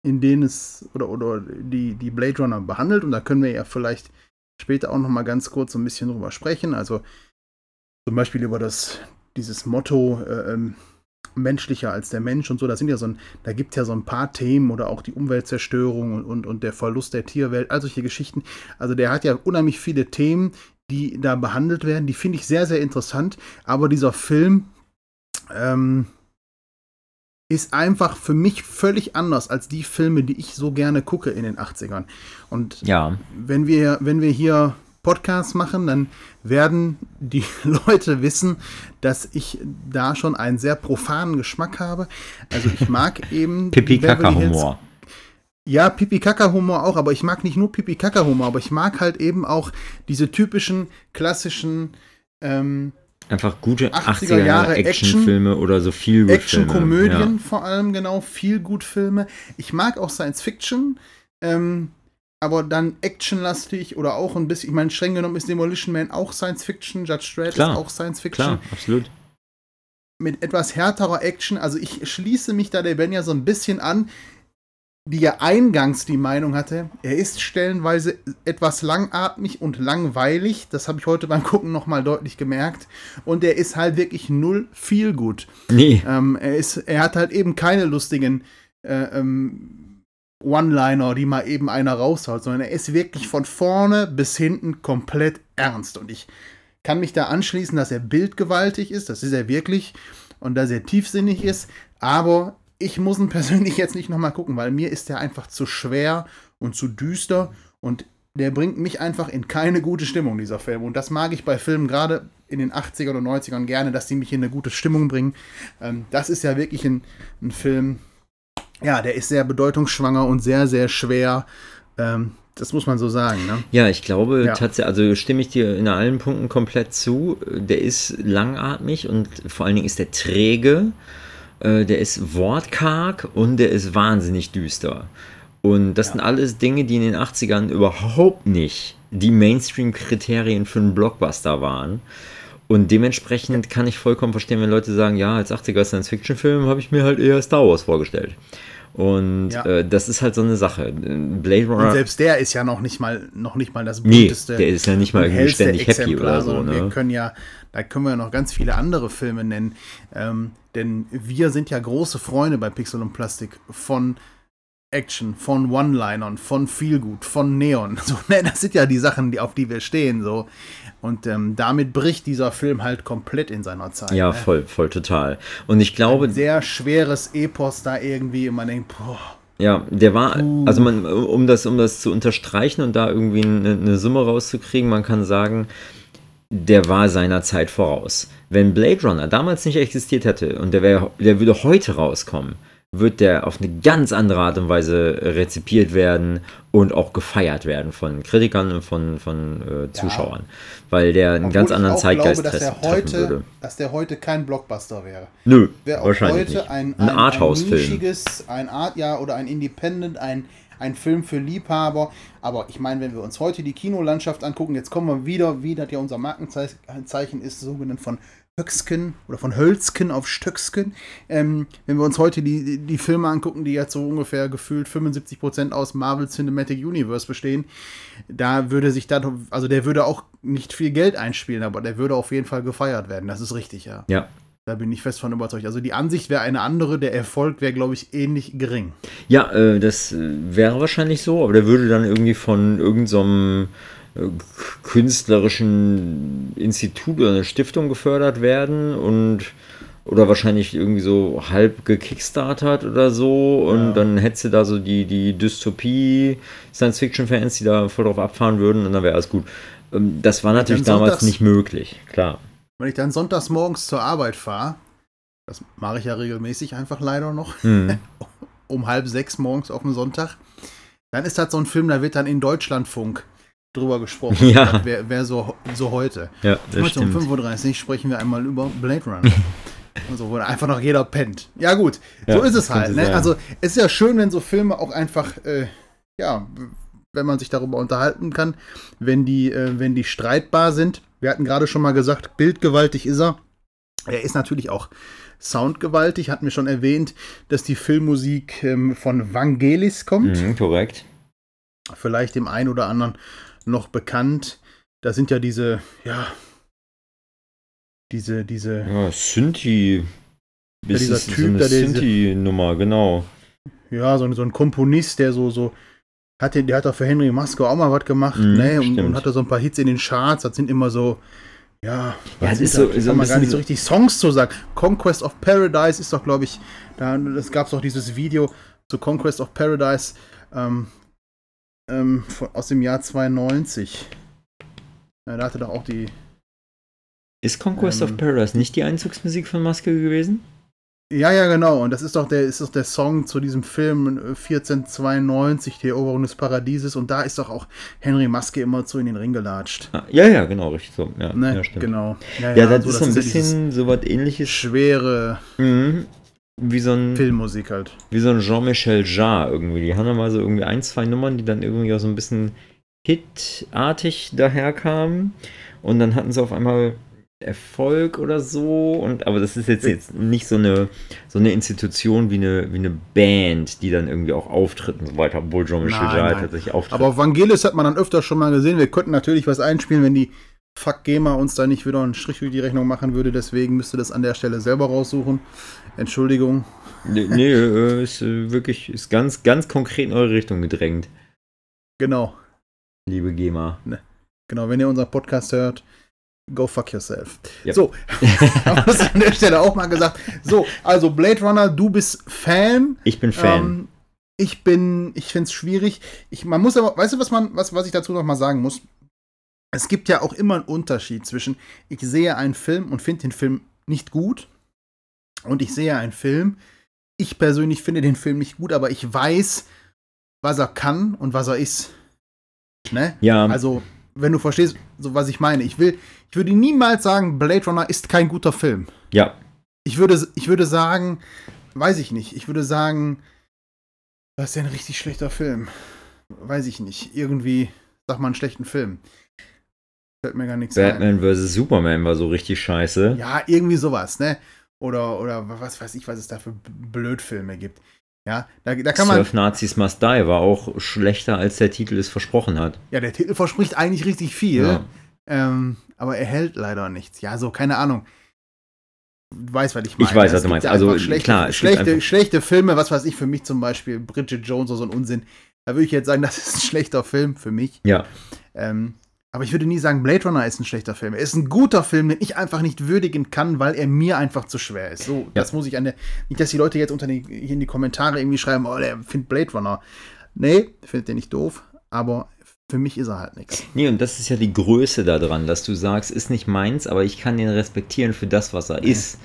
B: in denen es oder, oder die, die Blade Runner behandelt, und da können wir ja vielleicht später auch noch mal ganz kurz so ein bisschen drüber sprechen. Also zum Beispiel über das, dieses Motto, äh, ähm, menschlicher als der Mensch und so. Da sind ja so ein, da gibt ja so ein paar Themen oder auch die Umweltzerstörung und, und, und der Verlust der Tierwelt, all solche Geschichten. Also der hat ja unheimlich viele Themen, die da behandelt werden. Die finde ich sehr, sehr interessant. Aber dieser Film ähm, ist einfach für mich völlig anders als die Filme, die ich so gerne gucke in den 80ern. Und
A: ja.
B: wenn wir, wenn wir hier Podcasts machen, dann werden die Leute wissen, dass ich da schon einen sehr profanen Geschmack habe. Also ich mag eben
A: Pipi-Kaka-Humor.
B: Ja, Pipi-Kaka-Humor auch, aber ich mag nicht nur Pipi-Kaka-Humor, aber ich mag halt eben auch diese typischen klassischen ähm,
A: Einfach gute 80er, 80er Jahre Actionfilme Action, oder so viel
B: Action-Komödien ja. vor allem, genau, viel gut Filme. Ich mag auch Science Fiction. Ähm, aber dann actionlastig oder auch ein bisschen, ich meine, streng genommen ist Demolition Man auch Science Fiction, Judge Dredd
A: klar,
B: ist auch Science Fiction.
A: Klar, absolut.
B: Mit etwas härterer Action, also ich schließe mich da der Ben ja so ein bisschen an, die ja eingangs die Meinung hatte, er ist stellenweise etwas langatmig und langweilig. Das habe ich heute beim Gucken nochmal deutlich gemerkt. Und er ist halt wirklich null viel gut.
A: Nee.
B: Ähm, er, ist, er hat halt eben keine lustigen äh, ähm, One-Liner, die mal eben einer raushaut, sondern er ist wirklich von vorne bis hinten komplett ernst. Und ich kann mich da anschließen, dass er bildgewaltig ist, das ist er wirklich, und dass er tiefsinnig ist, aber ich muss ihn persönlich jetzt nicht nochmal gucken, weil mir ist er einfach zu schwer und zu düster und der bringt mich einfach in keine gute Stimmung, dieser Film. Und das mag ich bei Filmen gerade in den 80ern und 90ern gerne, dass die mich in eine gute Stimmung bringen. Ähm, das ist ja wirklich ein, ein, Film, ja, der ist sehr bedeutungsschwanger und sehr, sehr schwer. Ähm, das muss man so sagen. Ne?
A: Ja, ich glaube ja. tatsächlich, also stimme ich dir in allen Punkten komplett zu. Der ist langatmig und vor allen Dingen ist der träge, äh, der ist wortkarg und der ist wahnsinnig düster. Und das ja. sind alles Dinge, die in den 80ern überhaupt nicht die Mainstream-Kriterien für einen Blockbuster waren. Und dementsprechend kann ich vollkommen verstehen, wenn Leute sagen, ja, als 80er Science-Fiction-Film habe ich mir halt eher Star Wars vorgestellt. Und ja. äh, das ist halt so eine Sache. Blade
B: Runner. Und selbst der ist ja noch nicht mal, noch nicht mal das bunteste.
A: Nee, der ist ja nicht mal irgendwie ständig happy oder so. Ne?
B: Wir können ja, da können wir ja noch ganz viele andere Filme nennen. Ähm, denn wir sind ja große Freunde bei Pixel und Plastik von Action, von One-Linern, von Feelgood, von Neon. So, ne, das sind ja die Sachen, die, auf die wir stehen. So. Und ähm, damit bricht dieser Film halt komplett in seiner Zeit.
A: Ja, ne? voll, voll, total. Und ich glaube.
B: Ein sehr schweres Epos da irgendwie, und man denkt, boah.
A: Ja, der war, also man, um das, um das zu unterstreichen und da irgendwie eine, eine Summe rauszukriegen, man kann sagen, der war seiner Zeit voraus. Wenn Blade Runner damals nicht existiert hätte und der, wär, der würde heute rauskommen, wird der auf eine ganz andere Art und Weise rezipiert werden und auch gefeiert werden von Kritikern und von, von äh, Zuschauern. Ja. Weil der einen Obwohl ganz anderen Zeitgeist glaube, dass der
B: heute,
A: würde.
B: Dass der heute kein Blockbuster wäre.
A: Nö,
B: wäre wahrscheinlich heute nicht. ein, ein, ein Arthouse-Film. Ein Art, ja, oder ein Independent, ein, ein Film für Liebhaber. Aber ich meine, wenn wir uns heute die Kinolandschaft angucken, jetzt kommen wir wieder, wie das ja unser Markenzeichen ist, sogenannt von Höcksken oder von Hölzken auf Stöcksken. Ähm, wenn wir uns heute die, die Filme angucken, die jetzt so ungefähr gefühlt 75% aus Marvel Cinematic Universe bestehen, da würde sich dann, also der würde auch nicht viel Geld einspielen, aber der würde auf jeden Fall gefeiert werden. Das ist richtig, ja.
A: Ja.
B: Da bin ich fest von überzeugt. Also die Ansicht wäre eine andere, der Erfolg wäre, glaube ich, ähnlich gering.
A: Ja, äh, das äh, wäre wahrscheinlich so, aber der würde dann irgendwie von irgendeinem so künstlerischen Institut oder eine Stiftung gefördert werden und oder wahrscheinlich irgendwie so halb gekickstartert oder so und ja. dann hättest du da so die, die Dystopie Science-Fiction-Fans, die da voll drauf abfahren würden und dann wäre alles gut. Ähm, das war natürlich damals sonntags, nicht möglich, klar.
B: Wenn ich dann sonntags morgens zur Arbeit fahre, das mache ich ja regelmäßig einfach leider noch, mhm. um halb sechs morgens auf dem Sonntag, dann ist das so ein Film, da wird dann in Deutschlandfunk drüber gesprochen.
A: Ja.
B: Wäre wär so, so heute.
A: Ja,
B: das heute um 5.30 Uhr sprechen wir einmal über Blade Runner. Und so, wo einfach noch jeder pennt. Ja, gut, ja, so ist es halt. Ne? Also, es ist ja schön, wenn so Filme auch einfach, äh, ja, wenn man sich darüber unterhalten kann, wenn die, äh, wenn die streitbar sind. Wir hatten gerade schon mal gesagt, bildgewaltig ist er. Er ist natürlich auch soundgewaltig, hatten wir schon erwähnt, dass die Filmmusik ähm, von Vangelis kommt.
A: Mhm, korrekt.
B: Vielleicht dem einen oder anderen noch bekannt. Da sind ja diese, ja, diese, diese.
A: Ja, Synthi.
B: Ja, dieser Typ,
A: so Synthi-Nummer, genau.
B: Ja, so, so ein Komponist, der so, so hat der hat doch für Henry Masko auch mal was gemacht, mm, ne? Und, und hatte so ein paar Hits in den Charts. Das sind immer so, ja,
A: ja das ist so,
B: da, so kann man gar nicht so richtig Songs zu sagen. Conquest of Paradise ist doch, glaube ich, da es gab doch dieses Video zu Conquest of Paradise. Ähm, ähm, von, aus dem Jahr 92. Ja, da hatte doch auch die.
A: Ist Conquest ähm, of Paradise nicht die Einzugsmusik von Maske gewesen?
B: Ja, ja, genau. Und das ist doch der, ist doch der Song zu diesem Film 1492, die Eroberung des Paradieses. Und da ist doch auch Henry Maske immer zu in den Ring gelatscht.
A: Ah, ja, ja, genau, richtig so. Ja,
B: ne?
A: ja
B: stimmt. Genau.
A: Ja, ja, ja das so, ist so ein bisschen so was ähnliches.
B: Schwere.
A: Mhm wie so ein.
B: Filmmusik halt.
A: Wie so ein Jean-Michel Jarre irgendwie. Die haben dann mal so irgendwie ein, zwei Nummern, die dann irgendwie auch so ein bisschen hitartig daherkamen. Und dann hatten sie auf einmal Erfolg oder so. Und, aber das ist jetzt, jetzt nicht so eine, so eine Institution wie eine, wie eine Band, die dann irgendwie auch auftritt und so weiter, obwohl Jean-Michel Jarre tatsächlich auftritt.
B: Aber auf Vangelis hat man dann öfter schon mal gesehen. Wir könnten natürlich was einspielen, wenn die Fuck Gamer uns da nicht wieder einen Strich durch die Rechnung machen würde. Deswegen müsste das an der Stelle selber raussuchen. Entschuldigung.
A: Nee, nee äh, ist äh, wirklich ist ganz, ganz konkret in eure Richtung gedrängt,
B: Genau.
A: liebe GEMA.
B: Genau, wenn ihr unseren Podcast hört, go fuck yourself.
A: Yep.
B: So, haben wir es an der Stelle auch mal gesagt. So, also Blade Runner, du bist Fan.
A: Ich bin Fan.
B: Ähm, ich bin, ich finde es schwierig. Ich, man muss aber, weißt du, was man, was, was ich dazu noch mal sagen muss? Es gibt ja auch immer einen Unterschied zwischen, ich sehe einen Film und finde den Film nicht gut und ich sehe einen Film. Ich persönlich finde den Film nicht gut, aber ich weiß, was er kann und was er ist. Ne?
A: ja,
B: Also, wenn du verstehst, so was ich meine. Ich will, ich würde niemals sagen, Blade Runner ist kein guter Film.
A: ja,
B: Ich würde, ich würde sagen, weiß ich nicht. Ich würde sagen, das ist ja ein richtig schlechter Film. Weiß ich nicht. Irgendwie, sag mal einen schlechten Film. Fällt mir gar nichts ein.
A: Batman vs. Superman war so richtig scheiße.
B: Ja, irgendwie sowas, ne? Oder, oder was weiß ich, was es da für Blödfilme gibt. Ja, da, da kann man.
A: Surf Nazis Must Die war auch schlechter, als der Titel es versprochen hat.
B: Ja, der Titel verspricht eigentlich richtig viel.
A: Ja.
B: Ähm, aber er hält leider nichts. Ja, so, keine Ahnung. Du weißt, was ich meine.
A: Ich weiß, was du meinst. Also,
B: schlechte,
A: klar,
B: schlechte, schlechte Filme, was weiß ich, für mich zum Beispiel Bridget Jones oder so ein Unsinn. Da würde ich jetzt sagen, das ist ein schlechter Film für mich.
A: Ja,
B: Ähm, aber ich würde nie sagen, Blade Runner ist ein schlechter Film. Er ist ein guter Film, den ich einfach nicht würdigen kann, weil er mir einfach zu schwer ist. So, das muss ich an der. Nicht, dass die Leute jetzt unter die, hier in die Kommentare irgendwie schreiben, oh, der findet Blade Runner. Nee, findet den nicht doof, aber für mich ist er halt nichts.
A: Nee, und das ist ja die Größe daran, dass du sagst, ist nicht meins, aber ich kann den respektieren für das, was er ist.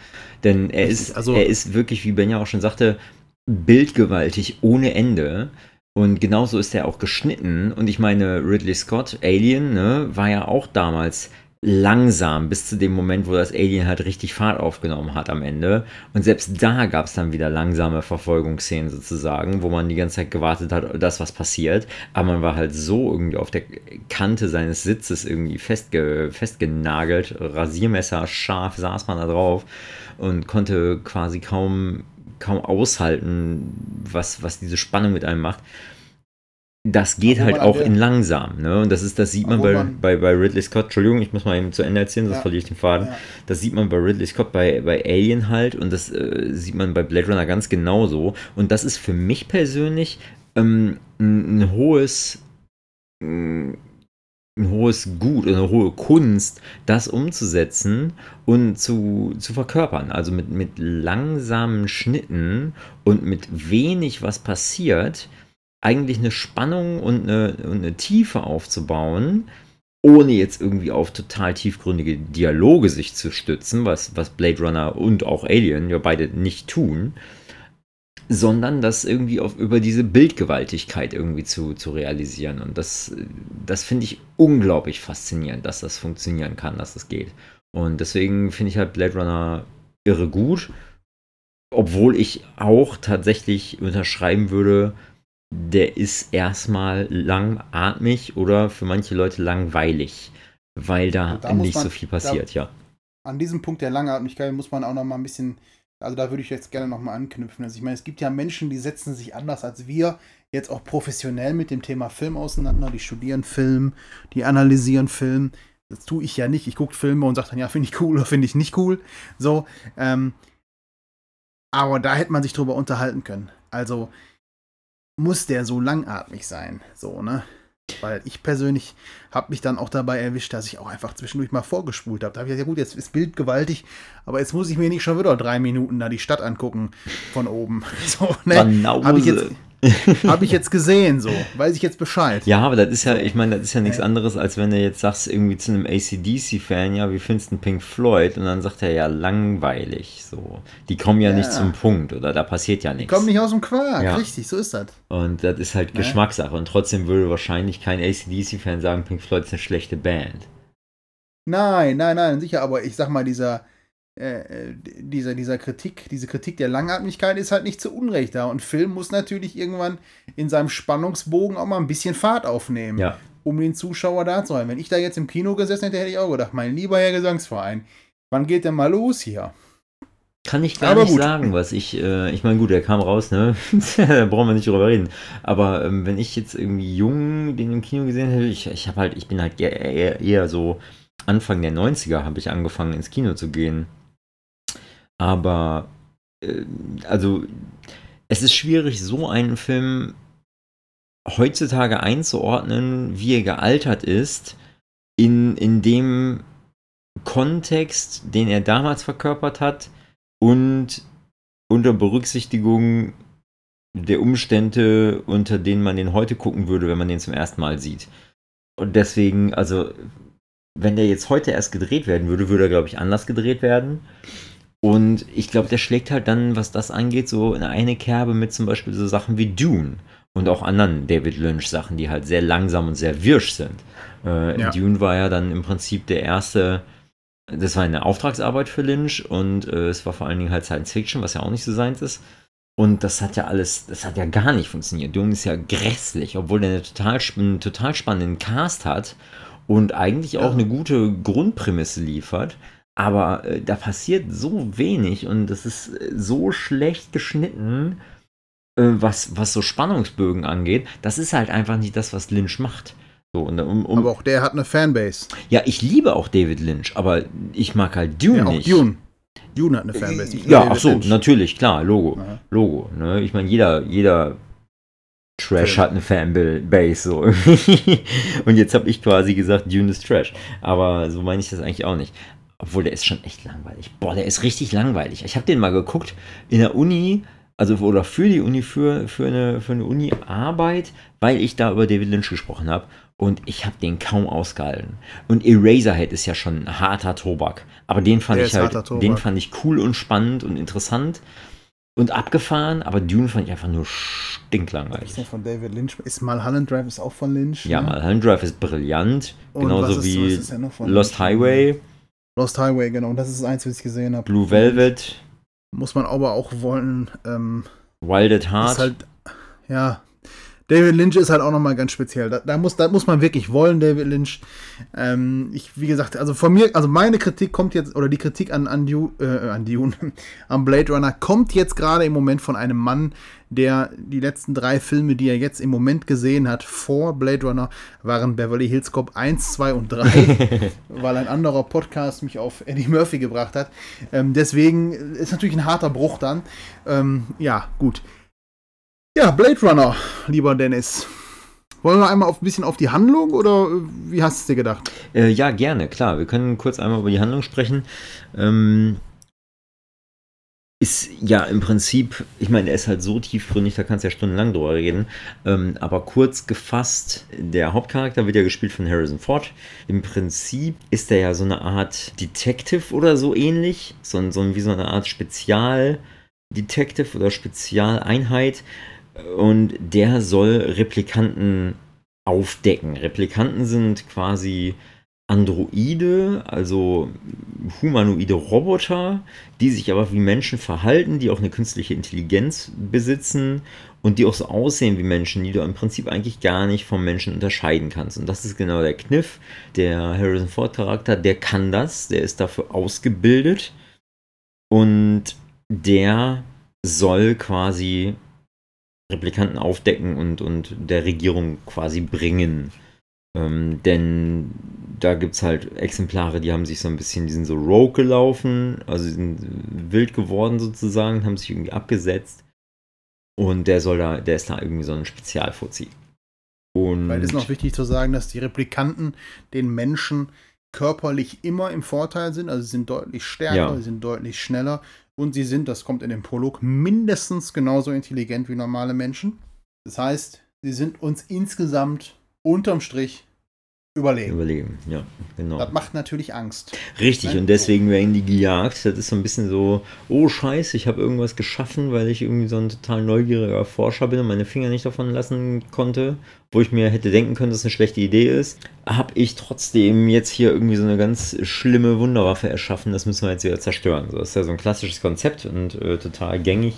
A: Denn er
B: Richtig,
A: ist,
B: also-
A: er ist wirklich, wie Ben ja auch schon sagte, bildgewaltig ohne Ende. Und genauso ist er auch geschnitten. Und ich meine, Ridley Scott, Alien, ne, war ja auch damals langsam bis zu dem Moment, wo das Alien halt richtig Fahrt aufgenommen hat am Ende. Und selbst da gab es dann wieder langsame Verfolgungsszenen sozusagen, wo man die ganze Zeit gewartet hat, dass was passiert. Aber man war halt so irgendwie auf der Kante seines Sitzes irgendwie festge festgenagelt. Rasiermesser scharf saß man da drauf und konnte quasi kaum, kaum aushalten, was, was diese Spannung mit einem macht. Das geht halt auch in langsam, ne? Und das ist, das sieht man bei,
B: man-
A: bei, bei Ridley Scott, Entschuldigung, ich muss mal eben zu Ende erzählen, sonst
B: Ja.
A: verliere ich den Faden.
B: Ja.
A: Das sieht man bei Ridley Scott bei, bei Alien halt und das äh, sieht man bei Blade Runner ganz genauso. Und das ist für mich persönlich ähm, ein, ein hohes, ein, hohes Gut, eine hohe Kunst, das umzusetzen und zu, zu verkörpern. Also mit, mit langsamen Schnitten und mit wenig, was passiert, eigentlich eine Spannung und eine, und eine Tiefe aufzubauen, ohne jetzt irgendwie auf total tiefgründige Dialoge sich zu stützen, was, was Blade Runner und auch Alien ja beide nicht tun, sondern das irgendwie auf, über diese Bildgewaltigkeit irgendwie zu, zu realisieren. Und das, das finde ich unglaublich faszinierend, dass das funktionieren kann, dass das geht. Und deswegen finde ich halt Blade Runner irre gut, obwohl ich auch tatsächlich unterschreiben würde, der ist erstmal langatmig oder für manche Leute langweilig, weil da,
B: da
A: nicht
B: man-
A: so viel passiert, ja.
B: an diesem Punkt der Langatmigkeit muss man auch noch mal ein bisschen, also da würde ich jetzt gerne noch mal anknüpfen. Also ich meine, es gibt ja Menschen, die setzen sich anders als wir jetzt auch professionell mit dem Thema Film auseinander. Die studieren Film, die analysieren Film. Das tue ich ja nicht. Ich gucke Filme und sage dann, ja, finde ich cool oder finde ich nicht cool. So, ähm, aber da hätte man sich drüber unterhalten können. Also muss der so langatmig sein, so, ne? Weil ich persönlich habe mich dann auch dabei erwischt, dass ich auch einfach zwischendurch mal vorgespult habe. Da habe ich gesagt, ja gut, jetzt ist Bild gewaltig, aber jetzt muss ich mir nicht schon wieder drei Minuten da die Stadt angucken von oben. So, ne? Habe ich, jetzt- hab ich jetzt gesehen, so. Weiß ich jetzt Bescheid.
A: Ja, aber das ist ja, ich meine, das ist ja nichts anderes, als wenn du jetzt sagst, irgendwie zu einem ACDC-Fan, ja, wie findest du einen Pink Floyd? Und dann sagt er ja, langweilig, so. Die kommen ja,
B: Ja.
A: nicht zum Punkt, oder da passiert ja nichts.
B: Kommt nicht aus dem Quark,
A: Ja.
B: richtig, so ist das.
A: Und das ist halt. Geschmackssache. Und trotzdem würde wahrscheinlich kein ACDC-Fan sagen, Pink Floyd ist eine schlechte Band.
B: Nein, nein, nein, sicher, aber ich sag mal, dieser, äh, dieser, dieser Kritik, diese Kritik der Langatmigkeit ist halt nicht zu Unrecht da. Und Film muss natürlich irgendwann in seinem Spannungsbogen auch mal ein bisschen Fahrt aufnehmen,
A: Ja.
B: um den Zuschauer da zu halten. Wenn ich da jetzt im Kino gesessen hätte, hätte ich auch gedacht, mein lieber Herr Gesangsverein, wann geht denn mal los hier?
A: Kann ich gar
B: Aber
A: nicht
B: gut.
A: sagen, was ich, äh, ich meine, gut, der kam raus, ne? da brauchen wir nicht drüber reden. Aber ähm, wenn ich jetzt irgendwie jung den im Kino gesehen hätte, ich, ich habe halt, ich bin halt eher, eher, eher so Anfang der 90er habe ich angefangen ins Kino zu gehen. Aber äh, also es ist schwierig, so einen Film heutzutage einzuordnen, wie er gealtert ist, in, in dem Kontext, den er damals verkörpert hat und unter Berücksichtigung der Umstände, unter denen man den heute gucken würde, wenn man den zum ersten Mal sieht. Und deswegen, also, wenn der jetzt heute erst gedreht werden würde, würde er, glaube ich, anders gedreht werden. Und ich glaube, der schlägt halt dann, was das angeht, so in eine Kerbe mit zum Beispiel so Sachen wie Dune und auch anderen David Lynch-Sachen, die halt sehr langsam und sehr wirsch sind. Äh, ja. Dune war ja dann im Prinzip der erste, das war eine Auftragsarbeit für Lynch und äh, es war vor allen Dingen halt Science Fiction, was ja auch nicht so seins ist. Und das hat ja alles, das hat ja gar nicht funktioniert. Dune ist ja grässlich, obwohl der eine total, einen total spannenden Cast hat und eigentlich auch eine gute Grundprämisse liefert. Aber äh, da passiert so wenig und das ist äh, so schlecht geschnitten, äh, was, was so Spannungsbögen angeht. Das ist halt einfach nicht das, was Lynch macht. So, um,
B: um, aber auch der hat eine Fanbase.
A: Ja, ich liebe auch David Lynch, aber ich mag halt Dune ja, auch nicht.
B: Dune. Dune hat eine Fanbase.
A: ja, ach so, Lynch. natürlich, klar, Logo. Aha. Logo. Ne? Ich meine, jeder, jeder Trash hat eine Fanbase. So. Und jetzt habe ich quasi gesagt, Dune ist Trash. Aber so meine ich das eigentlich auch nicht. Obwohl, der ist schon echt langweilig. Boah, der ist richtig langweilig. Ich habe den mal geguckt in der Uni, also oder für die Uni, für, für eine, für eine Uni-Arbeit, weil ich da über David Lynch gesprochen habe. Und ich habe den kaum ausgehalten. Und Eraserhead ist ja schon ein harter Tobak. Aber den fand der ich halt, den fand ich cool und spannend und interessant und abgefahren. Aber Dune fand ich einfach nur stinklangweilig.
B: Ist von David Lynch. Ist Mulholland Drive ist auch von Lynch?
A: Ja, ne? Mulholland Drive ist brillant. Und genauso wie ist, Lost Highway.
B: Lost Highway, genau. Und das ist eins, was ich gesehen habe.
A: Blue Velvet.
B: Muss man aber auch wollen. Ähm,
A: Wild at Heart. Ist
B: halt, ja, David Lynch ist halt auch nochmal ganz speziell. Da, da, muss, da muss man wirklich wollen, David Lynch. Ähm, ich, wie gesagt, also von mir, also meine Kritik kommt jetzt, oder die Kritik an, an, Dune, äh, an Dune, am Blade Runner, kommt jetzt gerade im Moment von einem Mann, der die letzten drei Filme, die er jetzt im Moment gesehen hat, vor Blade Runner, waren Beverly Hills Cop 1, 2 und 3, weil ein anderer Podcast mich auf Eddie Murphy gebracht hat. Ähm, deswegen ist natürlich ein harter Bruch dann. Ähm, ja, gut. Ja, Blade Runner, lieber Dennis. Wollen wir einmal auf, ein bisschen auf die Handlung oder äh, wie hast du es dir gedacht?
A: Äh, ja, gerne, klar. Wir können kurz einmal über die Handlung sprechen. Ähm, ist ja im Prinzip, ich meine, er ist halt so tiefgründig, da kannst du ja stundenlang drüber reden. Ähm, aber kurz gefasst, der Hauptcharakter wird ja gespielt von Harrison Ford. Im Prinzip ist er ja so eine Art Detective oder so ähnlich, so, so wie so eine Art Spezial-Detective oder Spezialeinheit und der soll Replikanten aufdecken. Replikanten sind quasi Androide, also humanoide Roboter, die sich aber wie Menschen verhalten, die auch eine künstliche Intelligenz besitzen und die auch so aussehen wie Menschen, die du im Prinzip eigentlich gar nicht vom Menschen unterscheiden kannst. Und das ist genau der Kniff. Der Harrison Ford Charakter, der kann das, der ist dafür ausgebildet und der soll quasi Replikanten aufdecken und, und der Regierung quasi bringen. Ähm, denn da gibt es halt Exemplare, die haben sich so ein bisschen, die sind so rogue gelaufen, also sind wild geworden sozusagen, haben sich irgendwie abgesetzt. Und der soll da, der ist da irgendwie so ein Spezialfuzzi.
B: Und Weil es ist noch wichtig zu sagen, dass die Replikanten den Menschen körperlich immer im Vorteil sind, also sie sind deutlich stärker, ja. sie sind deutlich schneller und sie sind, das kommt in dem Prolog, mindestens genauso intelligent wie normale Menschen. Das heißt, sie sind uns insgesamt unterm Strich überleben.
A: Überleben, ja, genau.
B: Das macht natürlich Angst.
A: Richtig, Nein? und deswegen werden die gejagt. Das ist so ein bisschen so, oh Scheiße, ich habe irgendwas geschaffen, weil ich irgendwie so ein total neugieriger Forscher bin und meine Finger nicht davon lassen konnte, wo ich mir hätte denken können, dass es eine schlechte Idee ist. Habe ich trotzdem jetzt hier irgendwie so eine ganz schlimme Wunderwaffe erschaffen, das müssen wir jetzt wieder zerstören. So, das ist ja so ein klassisches Konzept und äh, total gängig.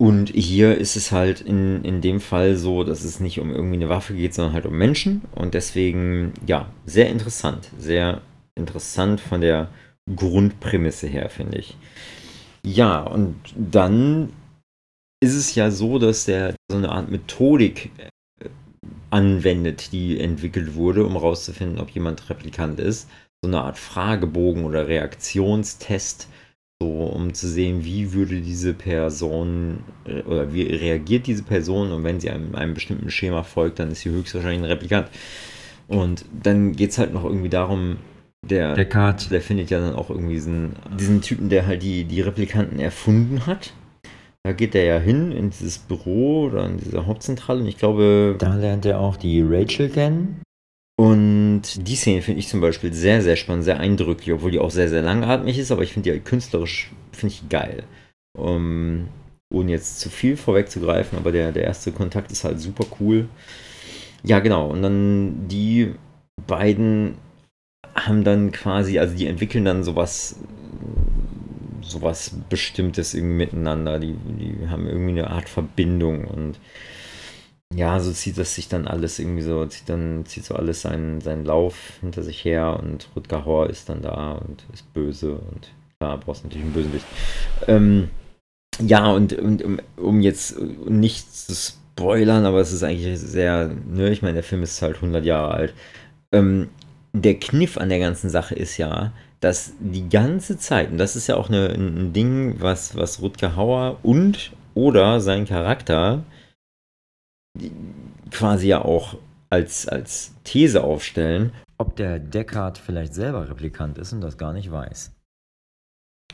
A: Und hier ist es halt in, in dem Fall so, dass es nicht um irgendwie eine Waffe geht, sondern halt um Menschen. Und deswegen, ja, sehr interessant. Sehr interessant von der Grundprämisse her, finde ich. Ja, und dann ist es ja so, dass der so eine Art Methodik äh, anwendet, die entwickelt wurde, um herauszufinden, ob jemand Replikant ist. So eine Art Fragebogen oder Reaktionstest, So, um zu sehen, wie würde diese Person äh, oder wie reagiert diese Person und wenn sie einem, einem bestimmten Schema folgt, dann ist sie höchstwahrscheinlich ein Replikant. Und dann geht es halt noch irgendwie darum, der, der Card, der findet ja dann auch irgendwie diesen, diesen Typen, der halt die, die Replikanten erfunden hat. Da geht er ja hin in dieses Büro oder in diese Hauptzentrale und ich glaube. Da lernt er auch die Rachel kennen. Und die Szene finde ich zum Beispiel sehr, sehr spannend, sehr eindrücklich, obwohl die auch sehr, sehr langatmig ist, aber ich finde die künstlerisch finde ich geil. Um, ohne jetzt zu viel vorwegzugreifen, aber der, der erste Kontakt ist halt super cool. Ja, genau. Und dann die beiden haben dann quasi, also die entwickeln dann sowas, sowas Bestimmtes irgendwie miteinander. Die, die haben irgendwie eine Art Verbindung und ja, so zieht das sich dann alles irgendwie so, zieht dann, zieht so alles seinen, seinen Lauf hinter sich her und Rutger Hauer ist dann da und ist böse und klar, brauchst natürlich einen Bösewicht. Ähm, ja, und, und um, um jetzt nicht zu spoilern, aber es ist eigentlich sehr, ne, ich meine, der Film ist halt 100 Jahre alt. Ähm, der Kniff an der ganzen Sache ist ja, dass die ganze Zeit, und das ist ja auch eine, ein Ding, was, was Rutger Hauer und oder sein Charakter quasi ja auch als, als These aufstellen, ob der Deckard vielleicht selber Replikant ist und das gar nicht weiß.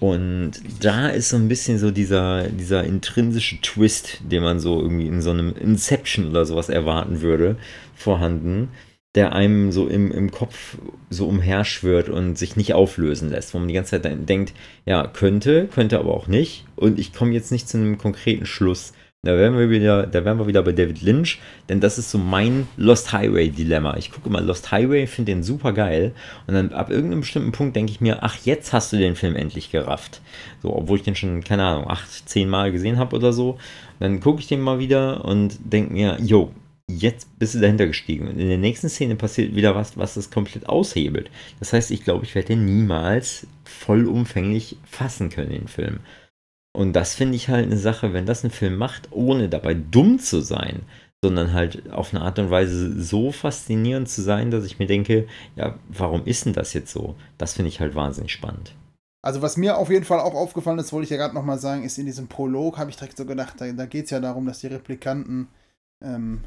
A: Und da ist so ein bisschen so dieser, dieser intrinsische Twist, den man so irgendwie in so einem Inception oder sowas erwarten würde, vorhanden, der einem so im, im Kopf so umherschwört und sich nicht auflösen lässt, wo man die ganze Zeit denkt, ja, könnte, könnte aber auch nicht. Und ich komme jetzt nicht zu einem konkreten Schluss. Da wären wir wieder, da wären wir wieder bei David Lynch, denn das ist so mein Lost Highway Dilemma. Ich gucke mal Lost Highway, finde den super geil und dann ab irgendeinem bestimmten Punkt denke ich mir, ach jetzt hast du den Film endlich gerafft. So, obwohl ich den schon keine Ahnung acht, zehn Mal gesehen habe oder so. Dann gucke ich den mal wieder und denke mir, yo, jetzt bist du dahinter gestiegen. Und in der nächsten Szene passiert wieder was, was das komplett aushebelt. Das heißt, ich glaube, ich werde den niemals vollumfänglich fassen können, den Film. Und das finde ich halt eine Sache, wenn das ein Film macht, ohne dabei dumm zu sein, sondern halt auf eine Art und Weise so faszinierend zu sein, dass ich mir denke, ja, warum ist denn das jetzt so? Das finde ich halt wahnsinnig spannend.
B: Also was mir auf jeden Fall auch aufgefallen ist, wollte ich ja gerade nochmal sagen, ist in diesem Prolog, habe ich direkt so gedacht, da, da geht es ja darum, dass die Replikanten ähm,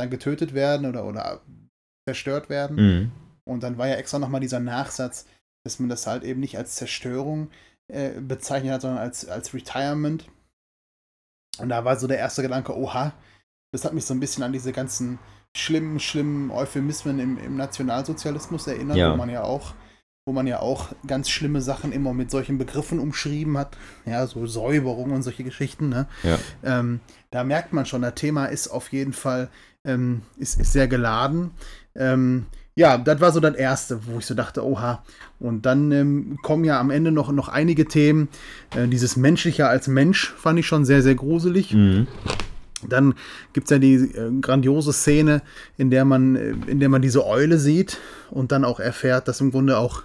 B: dann getötet werden oder, oder zerstört werden. Mhm. Und dann war ja extra nochmal dieser Nachsatz, dass man das halt eben nicht als Zerstörung äh, bezeichnet hat, sondern als, als Retirement. Und da war so der erste Gedanke, oha, das hat mich so ein bisschen an diese ganzen schlimmen, schlimmen Euphemismen im, im Nationalsozialismus erinnert, ja. wo man ja auch wo man ja auch ganz schlimme Sachen immer mit solchen Begriffen umschrieben hat, ja, so Säuberung und solche Geschichten. Ne? Ja. Ähm, da merkt man schon, das Thema ist auf jeden Fall ähm, ist, ist sehr geladen. Ähm, ja, das war so das Erste, wo ich so dachte, oha. Und dann ähm, kommen ja am Ende noch, noch einige Themen. Äh, dieses Menschliche als Mensch fand ich schon sehr, sehr gruselig. Mhm. Dann gibt es ja die äh, grandiose Szene, in der man, äh, in der man diese Eule sieht und dann auch erfährt, dass im Grunde auch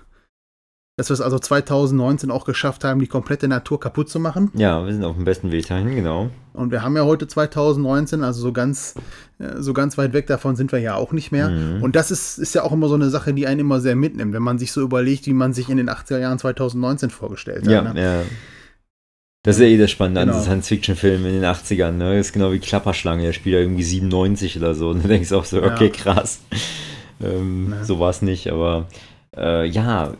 B: dass wir es also 2019 auch geschafft haben, die komplette Natur kaputt zu machen.
A: Ja, wir sind auf dem besten Weg dahin, genau.
B: Und wir haben ja heute 2019, also so ganz, äh, so ganz weit weg davon sind wir ja auch nicht mehr. Mhm. Und das ist, ist ja auch immer so eine Sache, die einen immer sehr mitnimmt, wenn man sich so überlegt, wie man sich in den 80er Jahren 2019 vorgestellt hat.
A: Ja, ne? ja. Das ist ja eh das Spannende genau. an Science-Fiction-Filmen in den 80ern. Ne? Das ist genau wie Klapperschlange, der spielt ja irgendwie 97 oder so. Und du denkst auch so, okay, ja. krass. Ähm, ja. So war es nicht, aber äh, ja,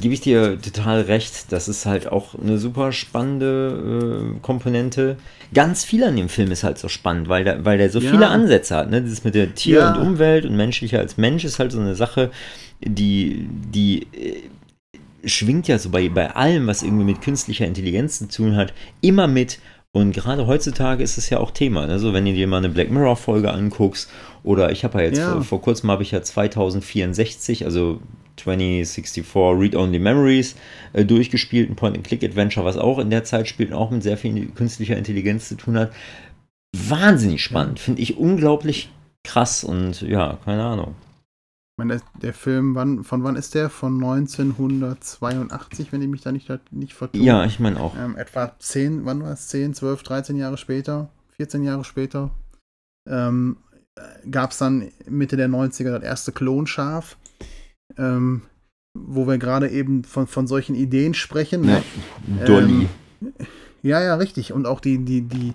A: gebe ich dir total recht. Das ist halt auch eine super spannende äh, Komponente. Ganz viel an dem Film ist halt so spannend, weil der, weil der so ja. viele Ansätze hat. Ne? Das mit der Tier- ja. und Umwelt und menschlicher als Mensch ist halt so eine Sache, die, die äh, schwingt ja so bei, bei allem, was irgendwie mit künstlicher Intelligenz zu tun hat, immer mit. Und gerade heutzutage ist es ja auch Thema. Ne? So, wenn du dir mal eine Black Mirror-Folge anguckst oder ich habe ja jetzt ja. Vor, vor, kurzem habe ich ja 2064, also 2064 Read-Only Memories äh, durchgespielt, ein Point-and-Click-Adventure, was auch in der Zeit spielt und auch mit sehr viel künstlicher Intelligenz zu tun hat. Wahnsinnig spannend, finde ich unglaublich krass und ja, keine Ahnung.
B: Ich meine, der, der Film, wann, von wann ist der? Von 1982, wenn ich mich da nicht, nicht vertue.
A: Ja, ich meine auch.
B: Ähm, etwa 10, wann war es? 10, 12, 13 Jahre später, 14 Jahre später. Ähm, gab es dann Mitte der 90er das erste Klonschaf. Ähm, wo wir gerade eben von, von solchen Ideen sprechen. Ne?
A: Ja, Dolly.
B: Ähm, ja, ja, richtig. Und auch die, die, die,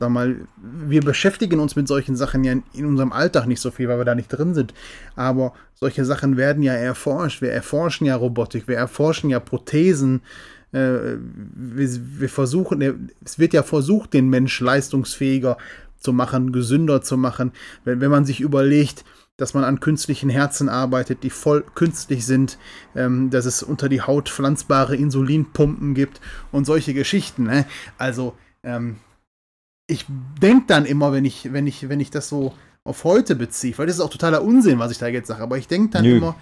B: sag mal, wir beschäftigen uns mit solchen Sachen ja in unserem Alltag nicht so viel, weil wir da nicht drin sind. Aber solche Sachen werden ja erforscht. Wir erforschen ja Robotik, wir erforschen ja Prothesen. Äh, wir, wir versuchen, es wird ja versucht, den Mensch leistungsfähiger zu machen, gesünder zu machen. Wenn, wenn man sich überlegt, dass man an künstlichen Herzen arbeitet, die voll künstlich sind, ähm, dass es unter die Haut pflanzbare Insulinpumpen gibt und solche Geschichten. Ne? Also ähm, ich denke dann immer, wenn ich, wenn ich, wenn ich das so auf heute beziehe, weil das ist auch totaler Unsinn, was ich da jetzt sage, aber ich denke dann Nö. immer,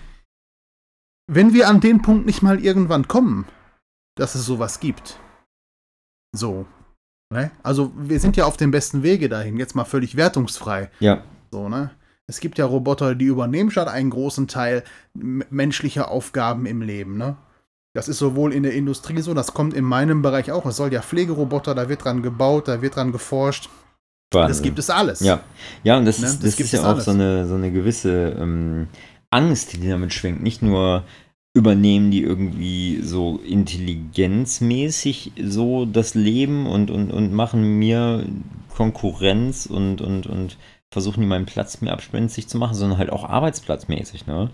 B: wenn wir an den Punkt nicht mal irgendwann kommen, dass es sowas gibt. So. Ne? Also wir sind ja auf dem besten Wege dahin, jetzt mal völlig wertungsfrei.
A: Ja.
B: So, ne? Es gibt ja Roboter, die übernehmen schon einen großen Teil menschlicher Aufgaben im Leben, ne? Das ist sowohl in der Industrie so, das kommt in meinem Bereich auch. Es soll ja Pflegeroboter, da wird dran gebaut, da wird dran geforscht. Wahnsinn. Das gibt es alles.
A: Ja, ja und das, ne? ist, das, das ist ja auch so eine, so eine gewisse ähm, Angst, die damit schwingt. Nicht nur übernehmen die irgendwie so intelligenzmäßig so das Leben und, und, und machen mir Konkurrenz und, und, und versuchen die meinen Platz mehr abspenstig zu machen, sondern halt auch arbeitsplatzmäßig, ne?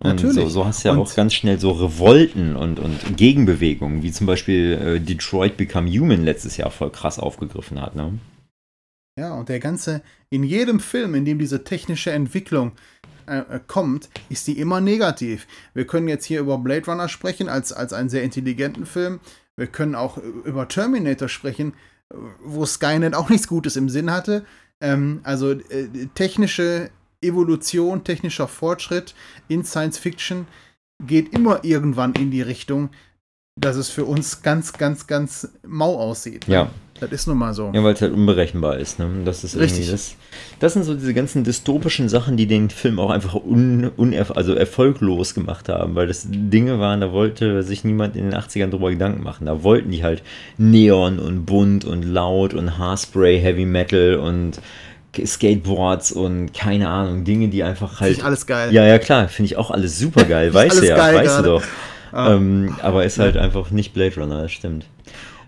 A: Und Natürlich. So, so hast du ja und auch ganz schnell so Revolten und, und Gegenbewegungen, wie zum Beispiel äh, Detroit Become Human letztes Jahr voll krass aufgegriffen hat, ne?
B: Ja, und der ganze, in jedem Film, in dem diese technische Entwicklung äh, äh kommt, ist die immer negativ. Wir können jetzt hier über Blade Runner sprechen, als, als einen sehr intelligenten Film. Wir können auch über Terminator sprechen, wo Skynet auch nichts Gutes im Sinn hatte. Ähm, also äh, technische Evolution, technischer Fortschritt in Science Fiction geht immer irgendwann in die Richtung, dass es für uns ganz, ganz, ganz mau aussieht.
A: Ja.
B: Das ist nun mal so.
A: Ja, weil es halt unberechenbar ist. Ne? Das ist Richtig. Das, das sind so diese ganzen dystopischen Sachen, die den Film auch einfach un, unerf also erfolglos gemacht haben, weil das Dinge waren, da wollte sich niemand in den 80ern drüber Gedanken machen. Da wollten die halt Neon und bunt und laut und Haarspray, Heavy Metal und Skateboards und keine Ahnung, Dinge, die einfach halt. Finde
B: ich alles geil.
A: Ja, ja, klar, finde ich auch alles super geil. weißt du ja, weißt du doch. Ah. Ähm, aber ist halt einfach nicht Blade Runner, das stimmt.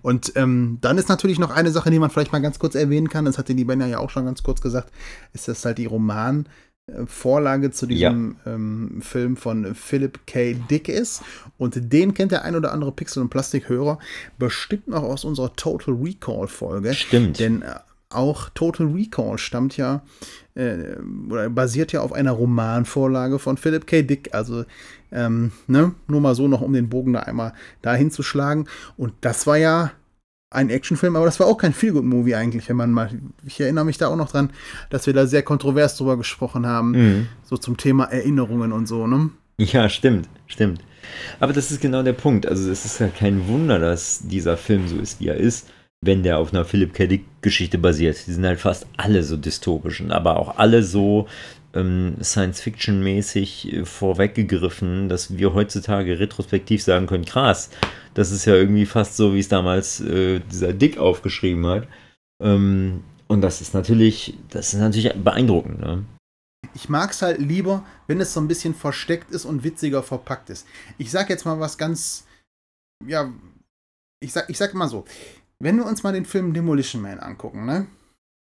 B: Und ähm, dann ist natürlich noch eine Sache, die man vielleicht mal ganz kurz erwähnen kann, das hatte die Benja ja auch schon ganz kurz gesagt, ist das halt die Romanvorlage zu diesem ja. ähm, Film von Philip K. Dick ist. Und den kennt der ein oder andere Pixel- und Plastikhörer bestimmt noch aus unserer Total Recall-Folge.
A: Stimmt.
B: Denn äh, auch Total Recall stammt ja äh, oder basiert ja auf einer Romanvorlage von Philip K. Dick. Also ähm, ne? nur mal so noch, um den Bogen da einmal dahin zu schlagen. Und das war ja ein Actionfilm, aber das war auch kein Feelgood-Movie eigentlich, wenn man mal. Ich erinnere mich da auch noch dran, dass wir da sehr kontrovers drüber gesprochen haben, mhm. so zum Thema Erinnerungen und so, ne?
A: Ja, stimmt, stimmt. Aber das ist genau der Punkt. Also es ist ja kein Wunder, dass dieser Film so ist, wie er ist wenn der auf einer Philip K. Dick-Geschichte basiert. Die sind halt fast alle so dystopischen, aber auch alle so ähm, Science-Fiction-mäßig äh, vorweggegriffen, dass wir heutzutage retrospektiv sagen können, krass, das ist ja irgendwie fast so, wie es damals äh, dieser Dick aufgeschrieben hat. Ähm, und das ist natürlich, das ist natürlich beeindruckend. Ne?
B: Ich mag es halt lieber, wenn es so ein bisschen versteckt ist und witziger verpackt ist. Ich sag jetzt mal was ganz, ja, ich sag, ich sag mal so, wenn wir uns mal den Film Demolition Man angucken, ne?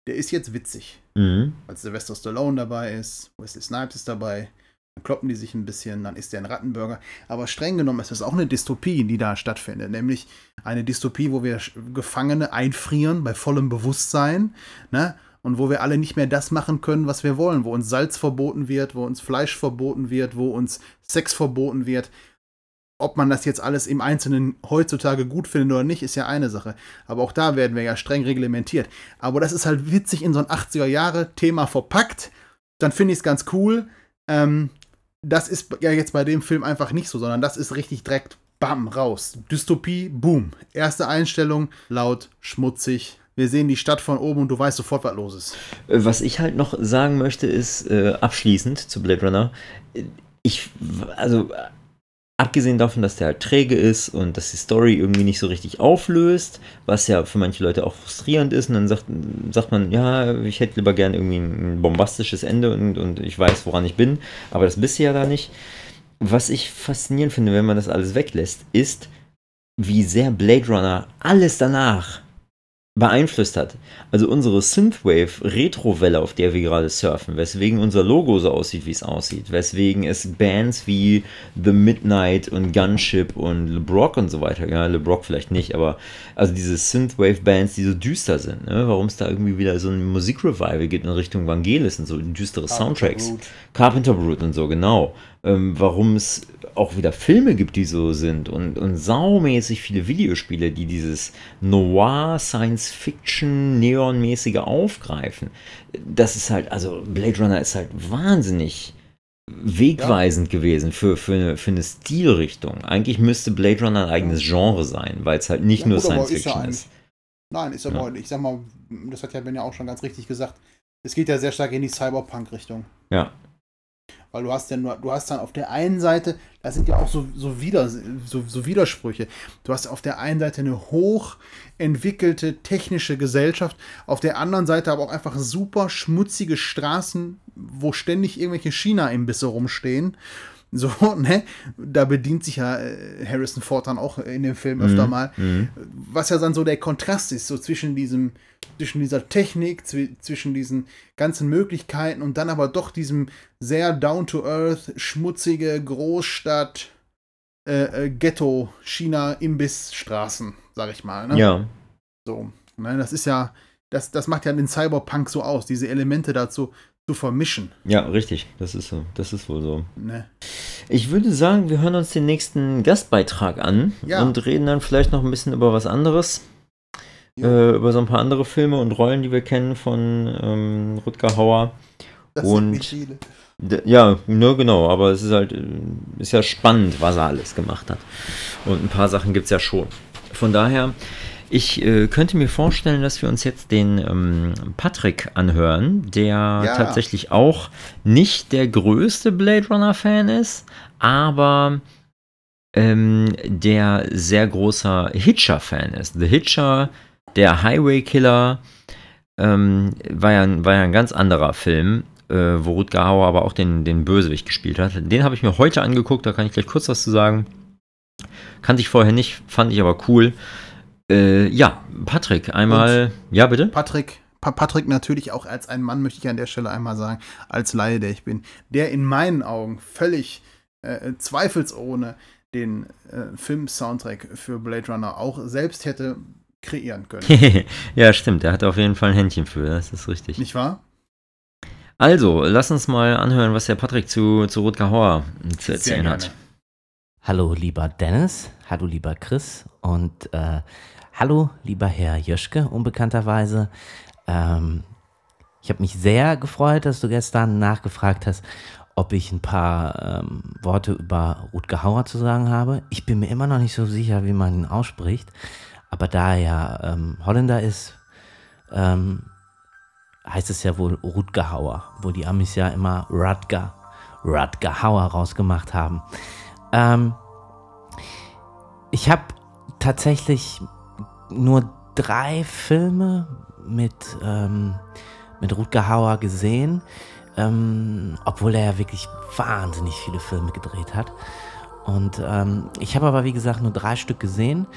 B: Der ist jetzt witzig. Mhm. Weil Sylvester Stallone dabei ist, Wesley Snipes ist dabei, dann kloppen die sich ein bisschen, dann ist der ein Rattenburger. Aber streng genommen ist das auch eine Dystopie, die da stattfindet. Nämlich eine Dystopie, wo wir Gefangene einfrieren bei vollem Bewusstsein, ne? Und wo wir alle nicht mehr das machen können, was wir wollen, wo uns Salz verboten wird, wo uns Fleisch verboten wird, wo uns Sex verboten wird, ob man das jetzt alles im Einzelnen heutzutage gut findet oder nicht, ist ja eine Sache. Aber auch da werden wir ja streng reglementiert. Aber das ist halt witzig in so ein 80er-Jahre-Thema verpackt. Dann finde ich es ganz cool. Ähm, das ist ja jetzt bei dem Film einfach nicht so, sondern das ist richtig direkt, bam, raus. Dystopie, boom. Erste Einstellung, laut, schmutzig, wir sehen die Stadt von oben und du weißt sofort, was los ist.
A: Äh, was ich halt noch sagen möchte, ist äh, abschließend zu Blade Runner. Ich, also Abgesehen davon, dass der halt träge ist und dass die Story irgendwie nicht so richtig auflöst, was ja für manche Leute auch frustrierend ist. Und dann sagt, sagt man, ja, ich hätte lieber gern irgendwie ein bombastisches Ende und, und ich weiß, woran ich bin, aber das bist du ja da nicht. was ich faszinierend finde, wenn man das alles weglässt, ist, wie sehr Blade Runner alles danach beeinflusst hat. Also unsere Synthwave-Retro-Welle, auf der wir gerade surfen, weswegen unser Logo so aussieht, wie es aussieht, weswegen es Bands wie The Midnight und Gunship und LeBrock und so weiter, ja, LeBrock vielleicht nicht, aber also diese Synthwave-Bands, die so düster sind, ne? warum es da irgendwie wieder so ein Musikrevival gibt in Richtung Vangelis und so düstere Soundtracks. Brute. Carpenter Brute und so, genau. Ähm, warum es auch wieder Filme gibt, die so sind und, und saumäßig viele Videospiele, die dieses Noir, Science-Fiction, Neon-mäßige aufgreifen. Das ist halt, also Blade Runner ist halt wahnsinnig wegweisend ja. gewesen für, für, eine, für eine Stilrichtung. Eigentlich müsste Blade Runner ein eigenes Genre sein, weil es halt nicht ja, nur Science-Fiction ist, ja ist.
B: Nein, ist aber, ich sag mal, das hat ja Ben ja auch schon ganz richtig gesagt, es geht ja sehr stark in die Cyberpunk-Richtung.
A: Ja,
B: weil du hast ja nur, du hast dann auf der einen Seite, da sind ja auch so, so, Wider, so, so Widersprüche. Du hast auf der einen Seite eine hochentwickelte technische Gesellschaft, auf der anderen Seite aber auch einfach super schmutzige Straßen, wo ständig irgendwelche China-Imbisse rumstehen. So, ne? Da bedient sich ja äh, Harrison Ford dann auch in dem Film öfter mhm. mal. Mhm. Was ja dann so der Kontrast ist, so zwischen diesem, zwischen dieser Technik, zwischen diesen ganzen Möglichkeiten und dann aber doch diesem sehr down-to-earth, schmutzige Großstadt, äh, äh, Ghetto, China, Imbissstraßen, sag ich mal. Ne?
A: Ja.
B: So, ne? Das ist ja, das, das macht ja den Cyberpunk so aus, diese Elemente dazu zu vermischen.
A: Ja, richtig. Das ist so. Das ist wohl so. Ne. Ich würde sagen, wir hören uns den nächsten Gastbeitrag an ja. und reden dann vielleicht noch ein bisschen über was anderes. Ja. Äh, über so ein paar andere Filme und Rollen, die wir kennen von ähm, Rutger Hauer. Das und. Ja, nur genau, aber es ist halt, äh, ist ja spannend, was er alles gemacht hat. Und ein paar Sachen gibt es ja schon. Von daher ich äh, könnte mir vorstellen, dass wir uns jetzt den ähm, Patrick anhören, der ja. tatsächlich auch nicht der größte Blade Runner-Fan ist, aber ähm, der sehr großer Hitcher-Fan ist. The Hitcher, der Highway Killer, ähm, war, ja, war ja ein ganz anderer Film, äh, wo Rutger Hauer aber auch den, den Bösewicht gespielt hat. Den habe ich mir heute angeguckt, da kann ich gleich kurz was zu sagen. Kannte ich vorher nicht, fand ich aber cool. Äh, ja, Patrick, einmal. Und ja, bitte?
B: Patrick, pa Patrick natürlich auch als ein Mann, möchte ich an der Stelle einmal sagen, als Laie, der ich bin, der in meinen Augen völlig äh, zweifelsohne den äh, Film-Soundtrack für Blade Runner auch selbst hätte kreieren können.
A: ja, stimmt, er hat auf jeden Fall ein Händchen für, das ist richtig.
B: Nicht wahr?
A: Also, lass uns mal anhören, was der Patrick zu, zu Rutger Hauer zu erzählen hat.
E: Hallo, lieber Dennis, hallo, lieber Chris und äh, Hallo, lieber Herr Jöschke, unbekannterweise. Ähm, ich habe mich sehr gefreut, dass du gestern nachgefragt hast, ob ich ein paar ähm, Worte über Rutger Hauer zu sagen habe. Ich bin mir immer noch nicht so sicher, wie man ihn ausspricht. Aber da er ähm, Holländer ist, ähm, heißt es ja wohl Rutger Hauer, wo die Amis ja immer Rutger, Rutger Hauer rausgemacht haben. Ähm, ich habe tatsächlich nur drei Filme mit, ähm, mit Rutger Hauer gesehen, ähm, obwohl er ja wirklich wahnsinnig viele Filme gedreht hat. Und ähm, ich habe aber, wie gesagt, nur drei Stück gesehen.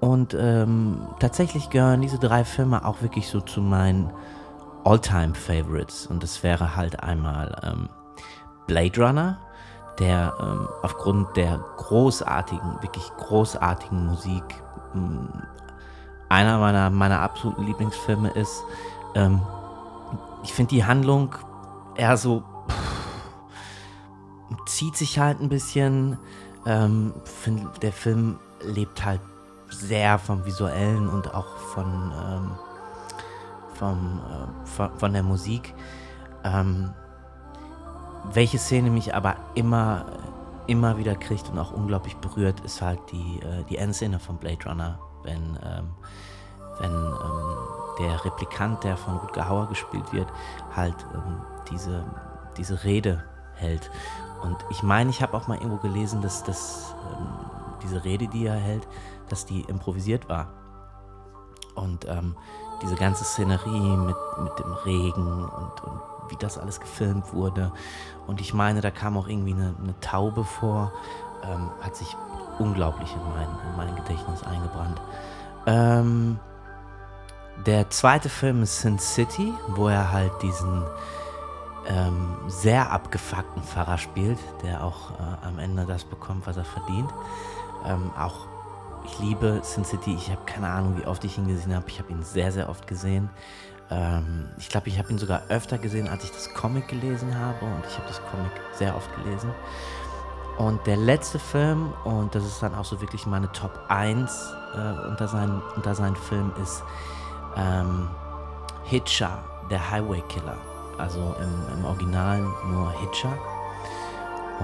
E: Und ähm, tatsächlich gehören diese drei Filme auch wirklich so zu meinen All-Time-Favorites. Und das wäre halt einmal ähm, Blade Runner, der ähm, aufgrund der großartigen, wirklich großartigen Musik einer meiner, meiner absoluten Lieblingsfilme ist. Ähm, ich finde die Handlung eher so pff, zieht sich halt ein bisschen. Ähm, find, der Film lebt halt sehr vom visuellen und auch von ähm, vom, äh, von, von, der Musik. Ähm, welche Szene mich aber immer immer wieder kriegt und auch unglaublich berührt, ist halt die, äh, die Endszene von Blade Runner wenn, ähm, wenn ähm, der Replikant, der von Rutger Hauer gespielt wird, halt ähm, diese, diese Rede hält. Und ich meine, ich habe auch mal irgendwo gelesen, dass, dass ähm, diese Rede, die er hält, dass die improvisiert war. Und ähm, diese ganze Szenerie mit, mit dem Regen und, und wie das alles gefilmt wurde. Und ich meine, da kam auch irgendwie eine, eine Taube vor. Ähm, hat sich unglaublich in mein, in mein Gedächtnis eingebrannt. Ähm, der zweite Film ist Sin City, wo er halt diesen ähm, sehr abgefuckten Pfarrer spielt, der auch äh, am Ende das bekommt, was er verdient. Ähm, auch ich liebe Sin City. Ich habe keine Ahnung, wie oft ich ihn gesehen habe. Ich habe ihn sehr, sehr oft gesehen. Ähm, ich glaube, ich habe ihn sogar öfter gesehen, als ich das Comic gelesen habe. Und ich habe das Comic sehr oft gelesen. Und der letzte Film, und das ist dann auch so wirklich meine Top 1 äh, unter, seinen, unter seinen Filmen, ist ähm, Hitcher, der Highway Killer. Also im, im Original nur Hitcher.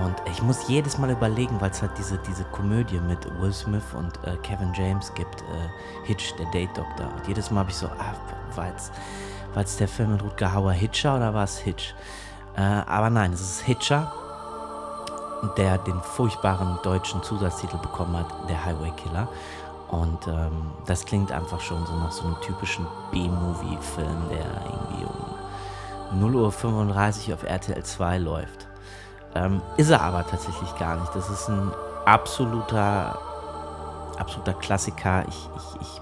E: Und ich muss jedes Mal überlegen, weil es halt diese, diese Komödie mit Will Smith und äh, Kevin James gibt, äh, Hitch, der Date Doctor. Und jedes Mal habe ich so, ah, war es der Film mit Rutger Hauer Hitcher oder war es Hitch? Äh, aber nein, es ist Hitcher, der den furchtbaren deutschen Zusatztitel bekommen hat, der Highway Killer. Und ähm, das klingt einfach schon so nach so einem typischen B-Movie-Film, der irgendwie um 0.35 Uhr auf RTL 2 läuft. Ähm, ist er aber tatsächlich gar nicht. Das ist ein absoluter, absoluter Klassiker. Ich, ich, ich,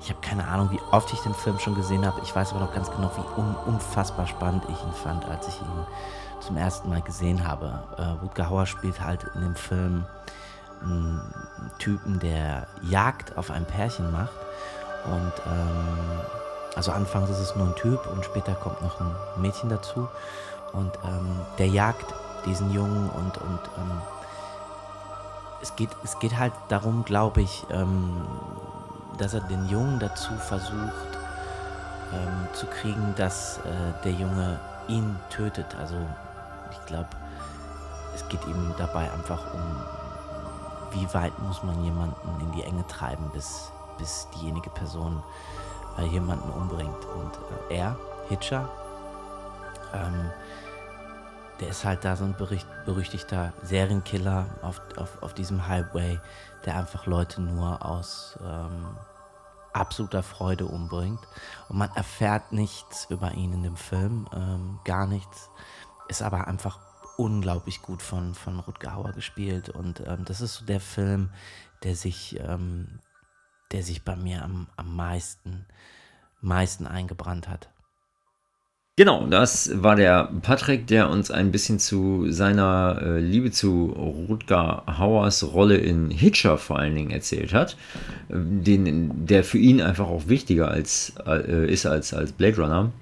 E: ich habe keine Ahnung, wie oft ich den Film schon gesehen habe. Ich weiß aber noch ganz genau, wie un, unfassbar spannend ich ihn fand, als ich ihn zum ersten Mal gesehen habe. Äh, Rutger Hauer spielt halt in dem Film einen Typen, der Jagd auf ein Pärchen macht. Und ähm, also anfangs ist es nur ein Typ und später kommt noch ein Mädchen dazu. Und ähm, der jagt diesen Jungen und, und ähm, es, geht, es geht halt darum, glaube ich, ähm, dass er den Jungen dazu versucht ähm, zu kriegen, dass äh, der Junge ihn tötet. Also ich glaube, es geht ihm dabei einfach um, wie weit muss man jemanden in die Enge treiben, bis, bis diejenige Person äh, jemanden umbringt. Und äh, er, Hitcher, ähm, der ist halt da so ein berüchtigter Serienkiller auf, auf, auf diesem Highway, der einfach Leute nur aus ähm, absoluter Freude umbringt. Und man erfährt nichts über ihn in dem Film, ähm, gar nichts. Ist aber einfach unglaublich gut von, von Rutger Hauer gespielt. Und ähm, das ist so der Film, der sich, ähm, der sich bei mir am, am meisten, meisten eingebrannt hat.
A: Genau, das war der Patrick, der uns ein bisschen zu seiner äh, Liebe zu Rutger Hauers Rolle in Hitcher vor allen Dingen erzählt hat, äh, den, der für ihn einfach auch wichtiger als, äh, ist als, als Blade Runner.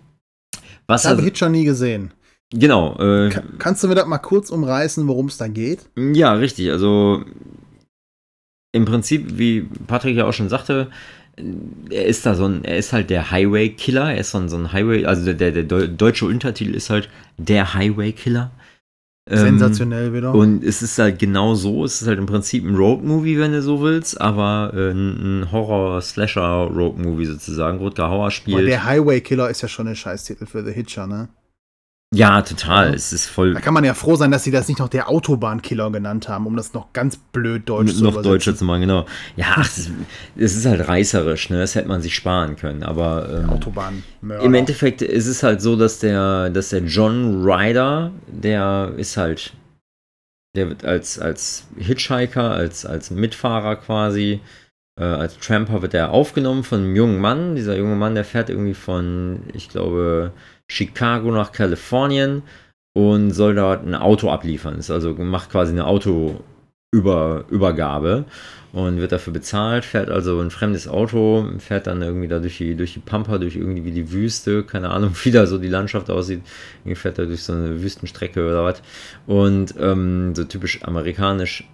B: Was ich habe Hitcher nie gesehen.
A: Genau.
B: Äh, Kann, kannst du mir das mal kurz umreißen, worum es da geht?
A: Ja, richtig. Also im Prinzip, wie Patrick ja auch schon sagte, er ist da so ein, er ist halt der Highway-Killer, er ist so ein, so ein Highway, also der, der, deutsche Untertitel ist halt der Highway-Killer.
B: Ähm, Sensationell ähm, wieder.
A: Und es ist halt genau so, es ist halt im Prinzip ein Road-Movie, wenn du so willst, aber äh, ein Horror-Slasher-Road-Movie sozusagen. Rutger Hauer spielt. Aber
B: der Highway-Killer ist ja schon ein Scheißtitel für The Hitcher, ne?
A: Ja, total. Ja. Es ist voll.
B: Da kann man ja froh sein, dass sie das nicht noch der Autobahnkiller genannt haben, um das noch ganz blöd deutsch
A: zu Noch deutscher zu machen, genau. Ja, ach, es, ist halt reißerisch, ne? Das hätte man sich sparen können. Aber ähm,
B: Autobahn.
A: Im Endeffekt ist es halt so, dass der, dass der John Ryder, der ist halt, der wird als, als Hitchhiker, als, als Mitfahrer quasi, äh, als Tramper wird er aufgenommen von einem jungen Mann. Dieser junge Mann, der fährt irgendwie von, ich glaube, Chicago nach Kalifornien und soll dort ein Auto abliefern. Ist also macht quasi eine Autoübergabe und wird dafür bezahlt, fährt also ein fremdes Auto, fährt dann irgendwie da durch die, durch die Pampa, durch irgendwie die Wüste, keine Ahnung, wie da so die Landschaft aussieht. Irgendwie fährt er durch so eine Wüstenstrecke oder was. Und ähm, so typisch amerikanisch.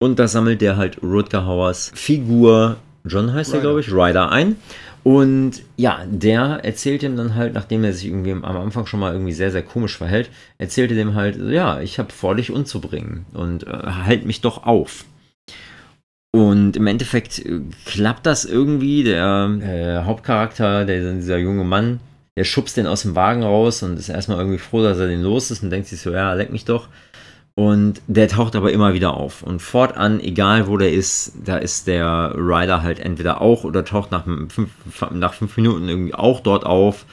A: Und da sammelt der halt Rutger Hauers Figur, John heißt er, glaube ich, Ryder ein und ja, der erzählt ihm dann halt, nachdem er sich irgendwie am Anfang schon mal irgendwie sehr, sehr komisch verhält, erzählte dem halt, ja, ich habe vor, dich umzubringen und äh, halt mich doch auf. Und im Endeffekt äh, klappt das irgendwie. Der äh, Hauptcharakter, der, dieser junge Mann, der schubst den aus dem Wagen raus und ist erstmal irgendwie froh, dass er den los ist und denkt sich so, ja, leck mich doch. Und der taucht aber immer wieder auf. Und fortan, egal wo der ist, da ist der Rider halt entweder auch oder taucht nach fünf, nach fünf Minuten irgendwie auch dort auf.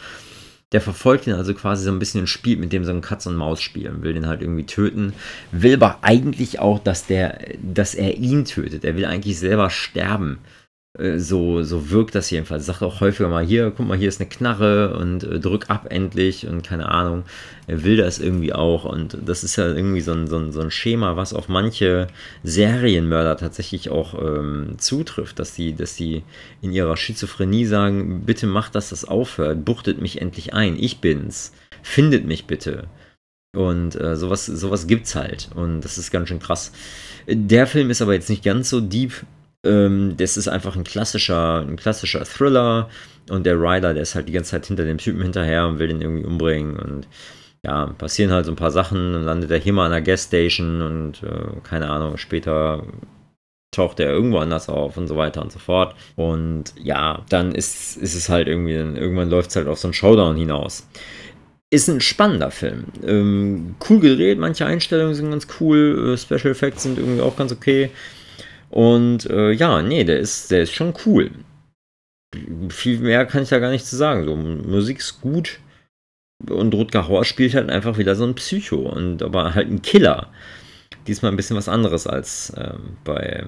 A: Der verfolgt ihn also quasi so ein bisschen und spielt mit dem so ein Katz- und Maus-Spiel und will den halt irgendwie töten. Will aber eigentlich auch, dass, der, dass er ihn tötet. Er will eigentlich selber sterben. Äh, so, so wirkt das jedenfalls. Sagt auch häufiger mal hier, guck mal, hier ist eine Knarre und äh, drück ab endlich und keine Ahnung. Er will das irgendwie auch und das ist ja irgendwie so ein, so ein, so ein Schema, was auf manche Serienmörder tatsächlich auch ähm, zutrifft, dass sie, dass sie in ihrer Schizophrenie sagen, bitte macht, dass das aufhört, buchtet mich endlich ein, ich bin's, findet mich bitte. Und äh, sowas, sowas gibt's halt. Und das ist ganz schön krass. Der Film ist aber jetzt nicht ganz so deep ähm, das ist einfach ein klassischer, ein klassischer Thriller und der Ryder, der ist halt die ganze Zeit hinter dem Typen hinterher und will den irgendwie umbringen und ja, passieren halt so ein paar Sachen, dann landet er hier mal an der Gasstation und äh, keine Ahnung, später taucht er irgendwo anders auf und so weiter und so fort. Und ja, dann ist, ist es halt irgendwie, irgendwann läuft es halt auf so einen Showdown hinaus. Ist ein spannender Film. Ähm, cool gedreht, manche Einstellungen sind ganz cool, äh, Special Effects sind irgendwie auch ganz okay. Und äh, ja, nee, der ist, der ist schon cool. Viel mehr kann ich da gar nicht zu sagen. So, Musik ist gut. Und Rutger Hauer spielt halt einfach wieder so ein Psycho und aber halt ein Killer. Diesmal ein bisschen was anderes als ähm, bei,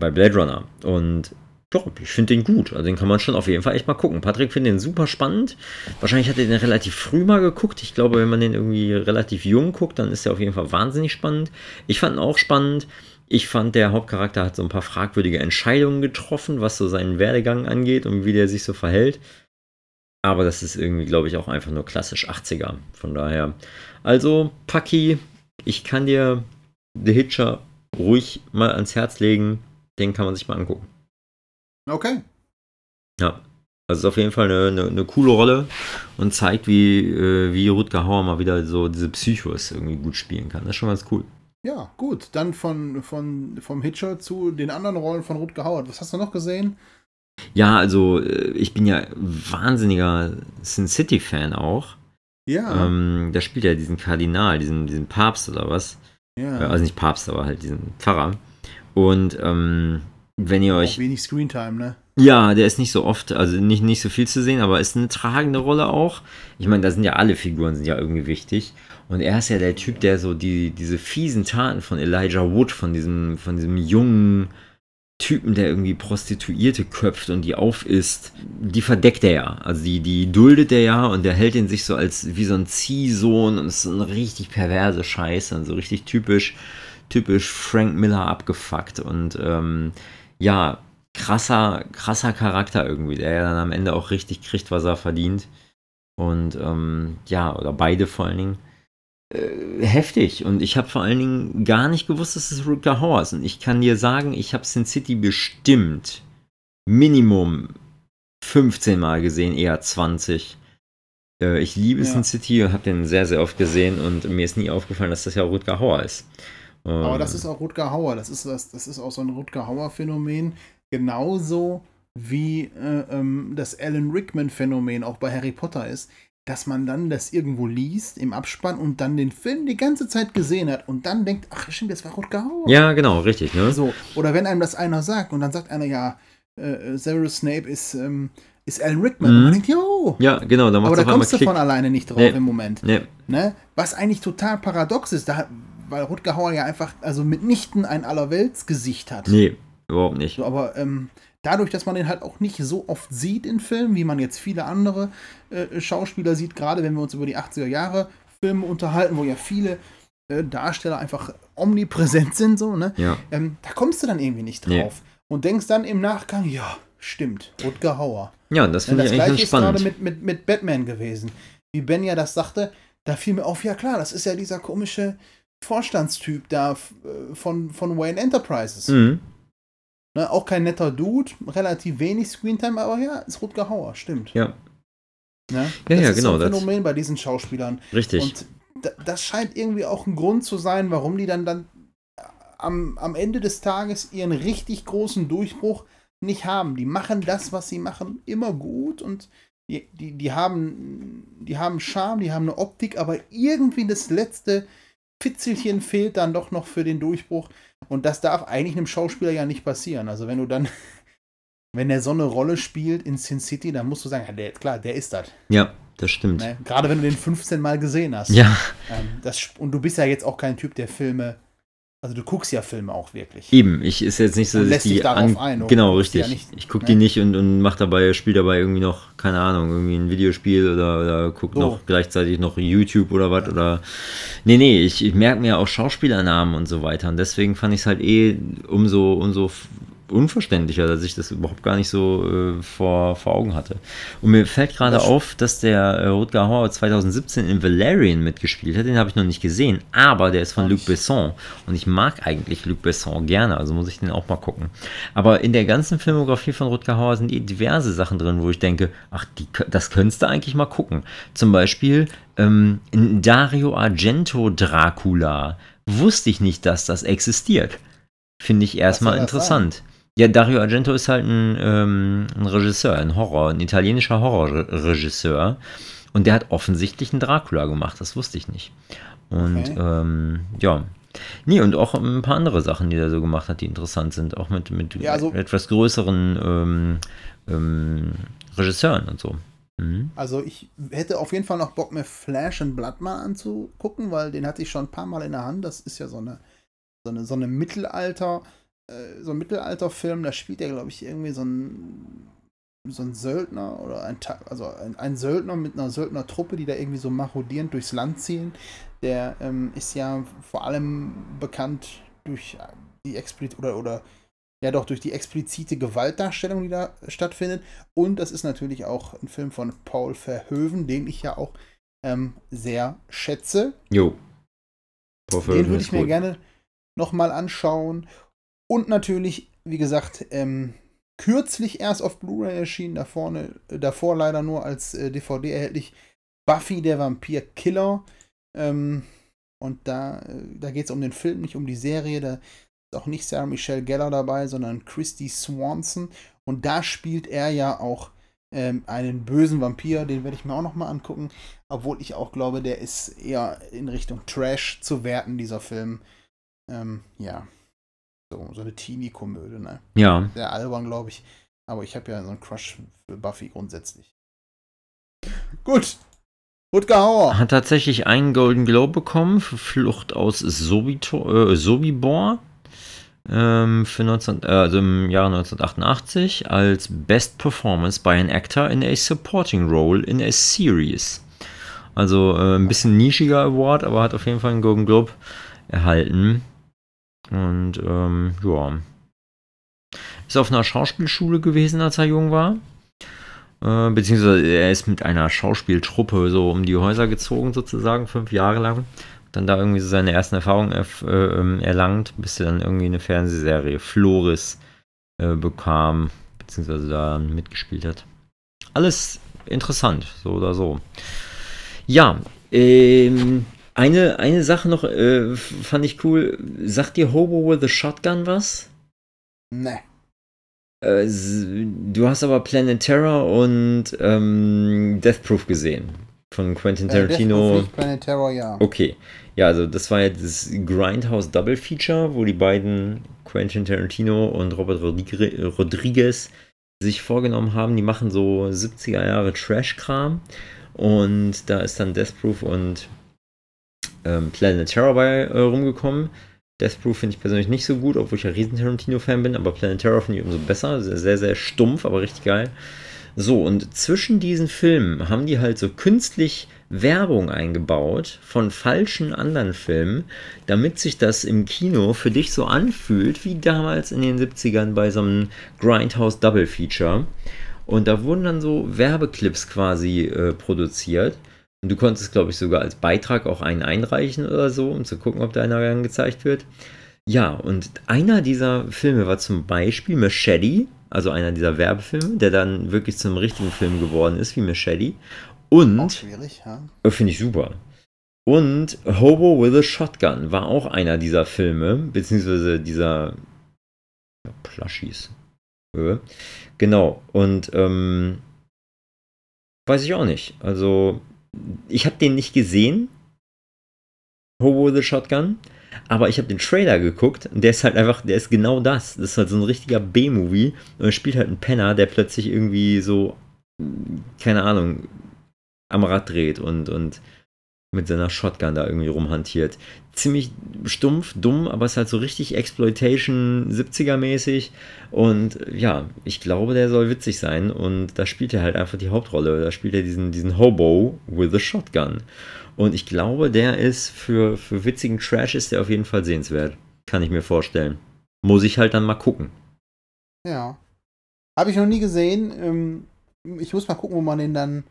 A: bei Blade Runner. Und ja, ich finde den gut. Also den kann man schon auf jeden Fall echt mal gucken. Patrick findet den super spannend. Wahrscheinlich hat er den relativ früh mal geguckt. Ich glaube, wenn man den irgendwie relativ jung guckt, dann ist er auf jeden Fall wahnsinnig spannend. Ich fand ihn auch spannend. Ich fand, der Hauptcharakter hat so ein paar fragwürdige Entscheidungen getroffen, was so seinen Werdegang angeht und wie der sich so verhält. Aber das ist irgendwie, glaube ich, auch einfach nur klassisch 80er. Von daher. Also, Paki, ich kann dir The Hitcher ruhig mal ans Herz legen. Den kann man sich mal angucken.
B: Okay.
A: Ja. Also ist auf jeden Fall eine, eine, eine coole Rolle und zeigt, wie, äh, wie Rutger Hauer mal wieder so diese Psychos irgendwie gut spielen kann. Das ist schon ganz cool.
B: Ja, gut. Dann von, von, vom Hitcher zu den anderen Rollen von Rutger Hauer. Was hast du noch gesehen?
A: Ja, also äh, ich bin ja wahnsinniger Sin City-Fan auch.
B: Ja.
A: Ähm, da spielt ja diesen Kardinal, diesen, diesen Papst oder was.
B: ja.
A: Äh, Also nicht Papst, aber halt diesen Pfarrer. Und ähm, wenn ihr euch
B: Auch wenig Screentime, ne?
A: Ja, der ist nicht so oft, also nicht, nicht so viel zu sehen, aber ist eine tragende Rolle auch. Ich meine, da sind ja alle Figuren sind ja irgendwie wichtig. Und er ist ja der Typ, der so die, diese fiesen Taten von Elijah Wood, von diesem, von diesem jungen Typen, der irgendwie Prostituierte köpft und die aufisst, die verdeckt er ja. Also die, die duldet er ja und der hält ihn sich so als wie so ein Ziehsohn und ist so eine richtig perverse Scheiße und so richtig typisch, typisch Frank Miller abgefuckt. Und ähm, ja, krasser, krasser Charakter irgendwie, der ja dann am Ende auch richtig kriegt, was er verdient. Und ähm, ja, oder beide vor allen Dingen. Äh, heftig. Und ich habe vor allen Dingen gar nicht gewusst, dass es Rutger Hauer ist. Und ich kann dir sagen, ich habe Sin City bestimmt Minimum 15 Mal gesehen, eher 20. Äh, ich liebe
B: Ja.
A: Sin City und habe den sehr, sehr oft gesehen. Und mir ist nie aufgefallen, dass das ja Rutger Hauer ist.
B: Aber das ist auch Rutger Hauer. Das ist, das, das ist auch so ein Rutger Hauer-Phänomen. Genauso wie äh, ähm, das Alan Rickman-Phänomen auch bei Harry Potter ist, dass man dann das irgendwo liest im Abspann und dann den Film die ganze Zeit gesehen hat und dann denkt, ach stimmt, das war Rutger Hauer.
A: Ja, genau, richtig. Ne?
B: So, oder wenn einem das einer sagt und dann sagt einer, ja, äh, Severus Snape ist, ähm, ist Alan Rickman.
A: Mhm.
B: Und man denkt, jo.
A: Ja, genau, da macht
B: Aber da kommst du von alleine nicht drauf
A: Nee.
B: im Moment.
A: Nee,
B: Ne? Was eigentlich total paradox ist, da, weil Rutger Hauer ja einfach, also mitnichten ein Allerweltsgesicht hat.
A: nee, überhaupt nicht.
B: So, aber ähm, dadurch, dass man den halt auch nicht so oft sieht in Filmen, wie man jetzt viele andere äh, Schauspieler sieht, gerade wenn wir uns über die 80er Jahre Filme unterhalten, wo ja viele äh, Darsteller einfach omnipräsent sind, so, ne?
A: Ja,
B: Ähm, da kommst du dann irgendwie nicht drauf. Und denkst dann im Nachgang, ja, stimmt, Rutger Hauer.
A: ja das
B: Ja,
A: finde ich
B: das
A: eigentlich
B: gleiche
A: ganz
B: ist gerade
A: spannend.
B: mit, mit, mit Batman gewesen. Wie Ben ja das sagte, da fiel mir auf, ja klar, das ist ja dieser komische Vorstandstyp da äh, von, von Wayne Enterprises.
A: Mhm.
B: Ne, auch kein netter Dude, relativ wenig Screentime, aber ja, ist Rutger Hauer, stimmt.
A: Ja,
B: Ne?
A: Ja,
B: das
A: ja,
B: ist
A: genau,
B: ein
A: das-
B: Phänomen bei diesen Schauspielern.
A: richtig.
B: Und da, das scheint irgendwie auch ein Grund zu sein, warum die dann, dann am, am Ende des Tages ihren richtig großen Durchbruch nicht haben. Die machen das, was sie machen, immer gut und die, die, die, haben, die haben Charme, die haben eine Optik, aber irgendwie das letzte Fitzelchen fehlt dann doch noch für den Durchbruch. Und das darf eigentlich einem Schauspieler ja nicht passieren. Also wenn du dann, wenn der so eine Rolle spielt in Sin City, dann musst du sagen, ja, der, klar, der ist das.
A: Ja, das stimmt.
B: Ne? Gerade wenn du den 15 Mal gesehen hast.
A: Ja.
B: Ähm, das, und du bist ja jetzt auch kein Typ, der Filme also du guckst ja Filme auch wirklich.
A: Eben, ich ist jetzt nicht so, dass
B: lässt
A: ich
B: dich
A: die
B: darauf ein,
A: genau richtig.
B: ja nicht,
A: ich gucke
B: ne?
A: die nicht und, und mach dabei, spiel dabei irgendwie noch, keine Ahnung, irgendwie ein Videospiel oder, oder guck
B: So.
A: noch gleichzeitig noch YouTube oder was oder. Nee, nee, ich, ich merke mir auch Schauspielernamen und so weiter. Und deswegen fand ich es halt eh umso, umso unverständlicher, dass ich das überhaupt gar nicht so äh, vor, vor Augen hatte. Und mir fällt gerade auf, dass der äh, Rutger Hauer 2017 in Valerian mitgespielt hat. Den habe ich noch nicht gesehen, aber der ist von Luc. Besson. Und ich mag eigentlich Luc Besson gerne, also muss ich den auch mal gucken. Aber in der ganzen Filmografie von Rutger Hauer sind eh diverse Sachen drin, wo ich denke, ach, die, das könntest du eigentlich mal gucken. Zum Beispiel ähm, in Dario Argento Dracula. Wusste ich nicht, dass das existiert. Finde ich erstmal interessant. Ja, Dario Argento ist halt ein, ähm, ein Regisseur, ein Horror, ein italienischer Horrorregisseur. Und der hat offensichtlich einen Dracula gemacht, das wusste ich nicht. Und
B: Okay.
A: ähm, ja. Nee, und auch ein paar andere Sachen, die er so gemacht hat, die interessant sind. Auch mit, mit
B: Ja, also-
A: etwas größeren ähm, ähm, Regisseuren und so. Mhm.
B: Also ich hätte auf jeden Fall noch Bock, mir Flash and Blood mal anzugucken, weil den hatte ich schon ein paar Mal in der Hand. Das ist ja so eine, so eine, so eine Mittelalter, äh, so ein Mittelalterfilm, da spielt er, glaube ich, irgendwie so ein, so ein Söldner oder ein, also ein, ein Söldner mit einer Söldnertruppe, die da irgendwie so marodierend durchs Land ziehen. Der ähm, ist ja vor allem bekannt durch die explizit oder, oder ja doch durch die explizite Gewaltdarstellung, die da stattfindet. Und das ist natürlich auch ein Film von Paul Verhoeven, den ich ja auch ähm, sehr schätze.
A: Jo. Vorführung
B: Den würde ich mir
A: gut.
B: gerne nochmal anschauen. Und natürlich, wie gesagt, ähm, kürzlich erst auf Blu-ray erschienen, da vorne, äh, davor leider nur als äh, DVD erhältlich, Buffy der Vampir-Killer. Ähm, und da, äh, da geht es um den Film, nicht um die Serie. Da ist auch nicht Sarah Michelle Gellar dabei, sondern Christy Swanson. Und da spielt er ja auch ähm, einen bösen Vampir, den werde ich mir auch nochmal angucken. Obwohl ich auch glaube, der ist eher in Richtung Trash zu werten, dieser Film. Ähm, ja. So, so eine Teenie-Komödie, ne?
A: Ja,
B: Sehr albern, glaube ich. Aber ich habe ja so einen Crush für Buffy grundsätzlich. Gut. Rutger Hauer.
A: hat tatsächlich einen Golden Globe bekommen für Flucht aus Sobito, äh, Sobibor. Ähm, für 19, äh, also im Jahre 1988 als Best Performance by an Actor in a Supporting Role in a Series. Also äh, ein bisschen nischiger Award, aber hat auf jeden Fall einen Golden Globe erhalten. Und ähm, ja. Ist auf einer Schauspielschule gewesen, als er jung war. Äh, beziehungsweise er ist mit einer Schauspieltruppe so um die Häuser gezogen, sozusagen, fünf Jahre lang. Dann da irgendwie so seine ersten Erfahrungen erf äh, ähm, erlangt, bis er dann irgendwie eine Fernsehserie Flores äh, bekam, beziehungsweise da mitgespielt hat. Alles interessant, so oder so. Ja, ähm, eine, eine Sache noch äh, fand ich cool. Sagt dir Hobo with a Shotgun was?
B: Ne.
A: Äh, du hast aber Planet Terror und ähm, Death Proof gesehen. Von Quentin
B: Äh,
A: Tarantino.
B: Nicht, Planet Terror, ja.
A: Okay. Ja, also das war ja das Grindhouse Double Feature, wo die beiden Quentin Tarantino und Robert Rodriguez, Rodriguez sich vorgenommen haben, die machen so 70er Jahre Trash-Kram. Und da ist dann Death Proof und ähm, Planet Terror bei äh, rumgekommen. Death Proof finde ich persönlich nicht so gut, obwohl ich ja riesen Tarantino-Fan bin, aber Planet Terror finde ich umso besser. Sehr, sehr, sehr stumpf, aber richtig geil. So, und zwischen diesen Filmen haben die halt so künstlich Werbung eingebaut von falschen anderen Filmen, damit sich das im Kino für dich so anfühlt wie damals in den 70ern bei so einem Grindhouse Double Feature. Und da wurden dann so Werbeclips quasi äh, produziert. Und du konntest, glaube ich, sogar als Beitrag auch einen einreichen oder so, um zu gucken, ob da einer dann gezeigt wird. Ja, und einer dieser Filme war zum Beispiel Machete, also einer dieser Werbefilme, der dann wirklich zum richtigen Film geworden ist, wie Machete.
B: Auch
A: Und,
B: schwierig, ja.
A: äh, finde ich super. Und Hobo with a Shotgun war auch einer dieser Filme, beziehungsweise dieser ja, Plushies. Äh, Genau, und ähm, weiß ich auch nicht. Also, ich habe den nicht gesehen. Hobo the Shotgun. Aber ich habe den Trailer geguckt und der ist halt einfach, der ist genau das. Das ist halt so ein richtiger B-Movie und er spielt halt einen Penner, der plötzlich irgendwie so, keine Ahnung, am Rad dreht und, und mit seiner Shotgun da irgendwie rumhantiert. Ziemlich stumpf, dumm, aber es ist halt so richtig Exploitation 70er-mäßig. Und ja, ich glaube, der soll witzig sein. Und da spielt er halt einfach die Hauptrolle. Da spielt er diesen, diesen Hobo with a Shotgun. Und ich glaube, der ist für, für witzigen Trash ist der auf jeden Fall sehenswert. Kann ich mir vorstellen. Muss ich halt dann mal gucken.
B: Ja. Habe ich noch nie gesehen. Ähm, ich muss mal gucken, wo man den dann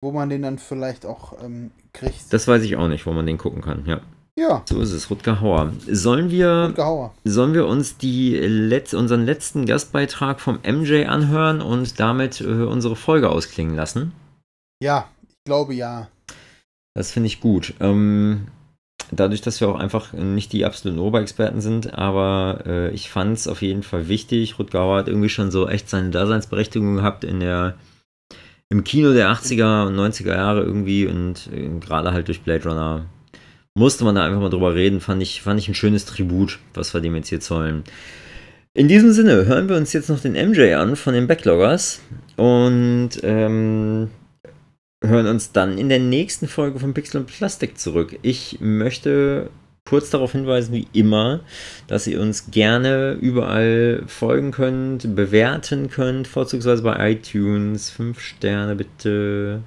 B: wo man den dann vielleicht auch ähm, kriegt.
A: Das weiß ich auch nicht, wo man den gucken kann, ja.
B: Ja.
A: So ist es, Rutger Hauer. Sollen wir,
B: Rutger Hauer.
A: Sollen wir uns die Letz-, unseren letzten Gastbeitrag vom MJ anhören und damit äh, unsere Folge ausklingen lassen?
B: Ja, ich glaube ja.
A: Das finde ich gut. Ähm, dadurch, dass wir auch einfach nicht die absoluten Oberexperten sind, aber äh, ich fand es auf jeden Fall wichtig. Rutger Hauer hat irgendwie schon so echt seine Daseinsberechtigung gehabt in der im Kino der 80er und 90er Jahre irgendwie und äh, gerade halt durch Blade Runner musste man da einfach mal drüber reden. Fand ich, fand ich ein schönes Tribut, was wir dem jetzt hier zollen. In diesem Sinne hören wir uns jetzt noch den MJ an von den Backloggers und ähm, hören uns dann in der nächsten Folge von Pixel und Plastik zurück. Ich möchte kurz darauf hinweisen, wie immer, dass ihr uns gerne überall folgen könnt, bewerten könnt, vorzugsweise bei iTunes. Fünf Sterne bitte.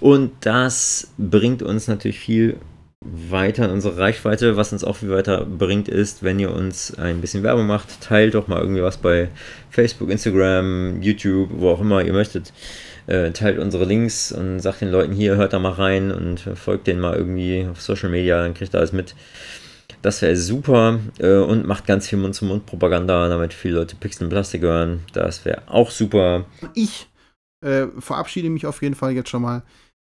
A: Und das bringt uns natürlich viel weiter in unsere Reichweite. Was uns auch viel weiter bringt, ist, wenn ihr uns ein bisschen Werbung macht, teilt doch mal irgendwie was bei Facebook, Instagram, YouTube, wo auch immer ihr möchtet. Äh, teilt unsere Links und sagt den Leuten hier, hört da mal rein und folgt denen mal irgendwie auf Social Media, dann kriegt ihr alles mit. Das wäre super äh, und macht ganz viel Mund-zu-Mund-Propaganda, damit viele Leute Pixel und Plastik hören. Das wäre auch super.
B: Ich äh, verabschiede mich auf jeden Fall jetzt schon mal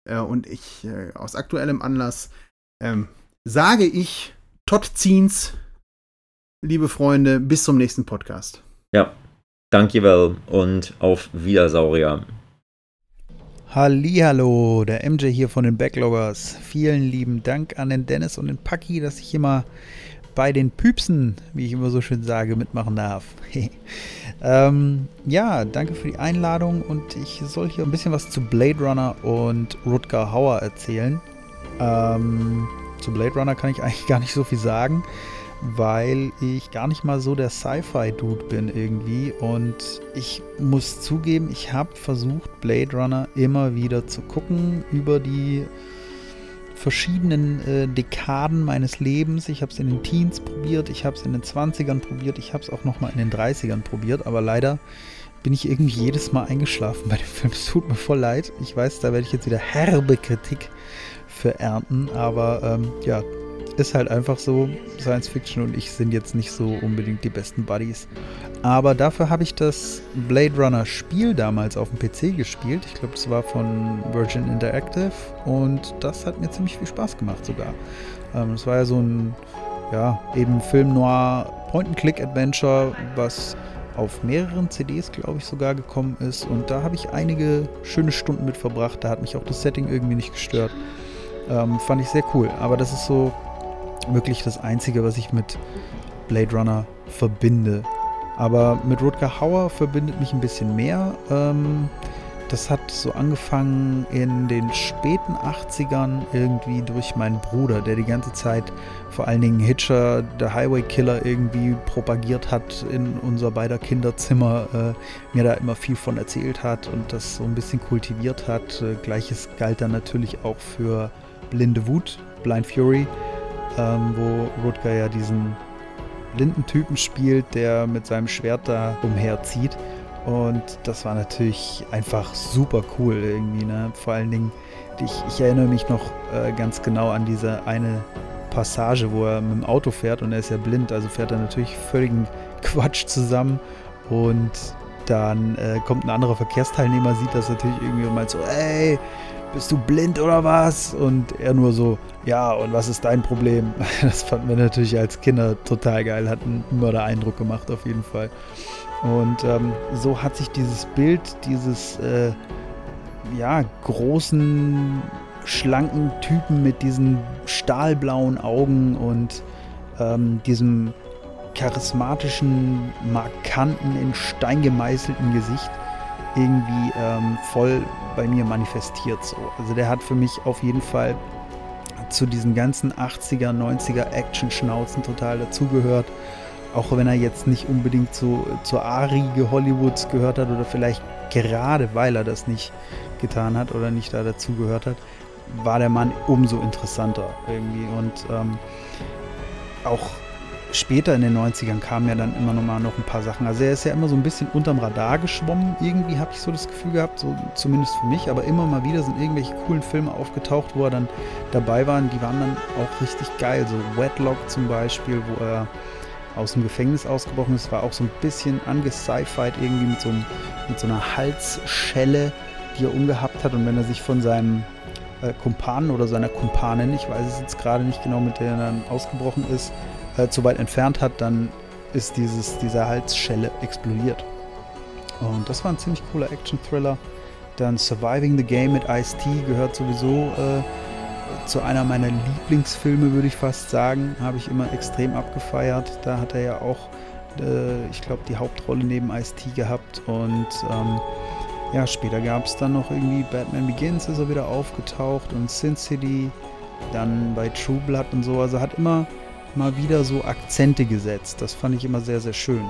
B: äh, und ich äh, aus aktuellem Anlass ähm, sage ich Todd Ziens, liebe Freunde, bis zum nächsten Podcast.
A: Ja, danke well und auf Wiedersaurier.
F: Hallo, der MJ hier von den Backloggers. Vielen lieben Dank an den Dennis und den Paki, dass ich immer bei den Püpsen, wie ich immer so schön sage, mitmachen darf. ähm, ja, danke für die Einladung und ich soll hier ein bisschen was zu Blade Runner und Rutger Hauer erzählen. Ähm, zu Blade Runner kann ich eigentlich gar nicht so viel sagen weil ich gar nicht mal so der Sci-Fi-Dude bin irgendwie. Und ich muss zugeben, ich habe versucht, Blade Runner immer wieder zu gucken über die verschiedenen äh, Dekaden meines Lebens. Ich habe es in den Teens probiert, ich habe es in den 20ern probiert, ich habe es auch nochmal in den 30ern probiert, aber leider bin ich irgendwie jedes Mal eingeschlafen bei dem Film. Es tut mir voll leid. Ich weiß, da werde ich jetzt wieder herbe Kritik für ernten, aber ähm, ja, ist halt einfach so, Science Fiction und ich sind jetzt nicht so unbedingt die besten Buddies. Aber dafür habe ich das Blade Runner Spiel damals auf dem PC gespielt. Ich glaube, das war von Virgin Interactive und das hat mir ziemlich viel Spaß gemacht sogar. Ähm, das war ja so ein, ja, eben Film Noir Point-and-Click-Adventure, was auf mehreren CDs, glaube ich, sogar gekommen ist. Und da habe ich einige schöne Stunden mit verbracht. Da hat mich auch das Setting irgendwie nicht gestört. Ähm, fand ich sehr cool. Aber das ist so wirklich das Einzige, was ich mit Blade Runner verbinde. Aber mit Rutger Hauer verbindet mich ein bisschen mehr. Ähm, das hat so angefangen in den späten 80ern irgendwie durch meinen Bruder, der die ganze Zeit vor allen Dingen Hitcher, der Highway Killer irgendwie propagiert hat in unser beider Kinderzimmer, äh, mir da immer viel von erzählt hat und das so ein bisschen kultiviert hat. Äh, Gleiches galt dann natürlich auch für Blinde Wut, Blind Fury ähm, wo Rutger ja diesen blinden Typen spielt, der mit seinem Schwert da umherzieht. Und das war natürlich einfach super cool irgendwie. Ne? Vor allen Dingen, ich, ich erinnere mich noch äh, ganz genau an diese eine Passage, wo er mit dem Auto fährt und er ist ja blind, also fährt er natürlich völligen Quatsch zusammen und dann äh, kommt ein anderer Verkehrsteilnehmer, sieht das natürlich irgendwie und meint so, ey, bist du blind oder was? Und er nur so, ja, und was ist dein Problem? Das fanden wir natürlich als Kinder total geil, hat einen Mörder-Eindruck gemacht auf jeden Fall. Und ähm, so hat sich dieses Bild dieses, äh, ja, großen schlanken Typen mit diesen stahlblauen Augen und ähm, diesem charismatischen, markanten, in Stein gemeißelten Gesicht irgendwie ähm, voll bei mir manifestiert. So. Also der hat für mich auf jeden Fall zu diesen ganzen 80er, 90er Action-Schnauzen total dazugehört. Auch wenn er jetzt nicht unbedingt zu, zur A-Riege Hollywoods gehört hat oder vielleicht gerade weil er das nicht getan hat oder nicht da dazugehört hat, war der Mann umso interessanter irgendwie. Und ähm, auch später in den 90ern kamen ja dann immer noch mal noch ein paar Sachen. Also er ist ja immer so ein bisschen unterm Radar geschwommen. Irgendwie habe ich so das Gefühl gehabt, so zumindest für mich. Aber immer mal wieder sind irgendwelche coolen Filme aufgetaucht, wo er dann dabei war. Die waren dann auch richtig geil. So Wetlock zum Beispiel, wo er aus dem Gefängnis ausgebrochen ist, war auch so ein bisschen angesci-fied irgendwie mit so, einem, mit so einer Halsschelle, die er umgehabt hat. Und wenn er sich von seinem äh, Kumpanen oder seiner Kumpanin, ich weiß es jetzt gerade nicht genau, mit der er dann ausgebrochen ist, äh, zu weit entfernt hat, dann ist dieses, diese Halsschelle explodiert. Und das war ein ziemlich cooler Action-Thriller. Dann Surviving the Game mit Ice-T gehört sowieso äh, zu einer meiner Lieblingsfilme, würde ich fast sagen. Habe ich immer extrem abgefeiert. Da hat er ja auch, äh, ich glaube, die Hauptrolle neben Ice-T gehabt. Und ähm, ja, später gab es dann noch irgendwie Batman Begins ist er wieder aufgetaucht und Sin City, dann bei True Blood und so. Also hat immer mal wieder so Akzente gesetzt. Das fand ich immer sehr, sehr schön.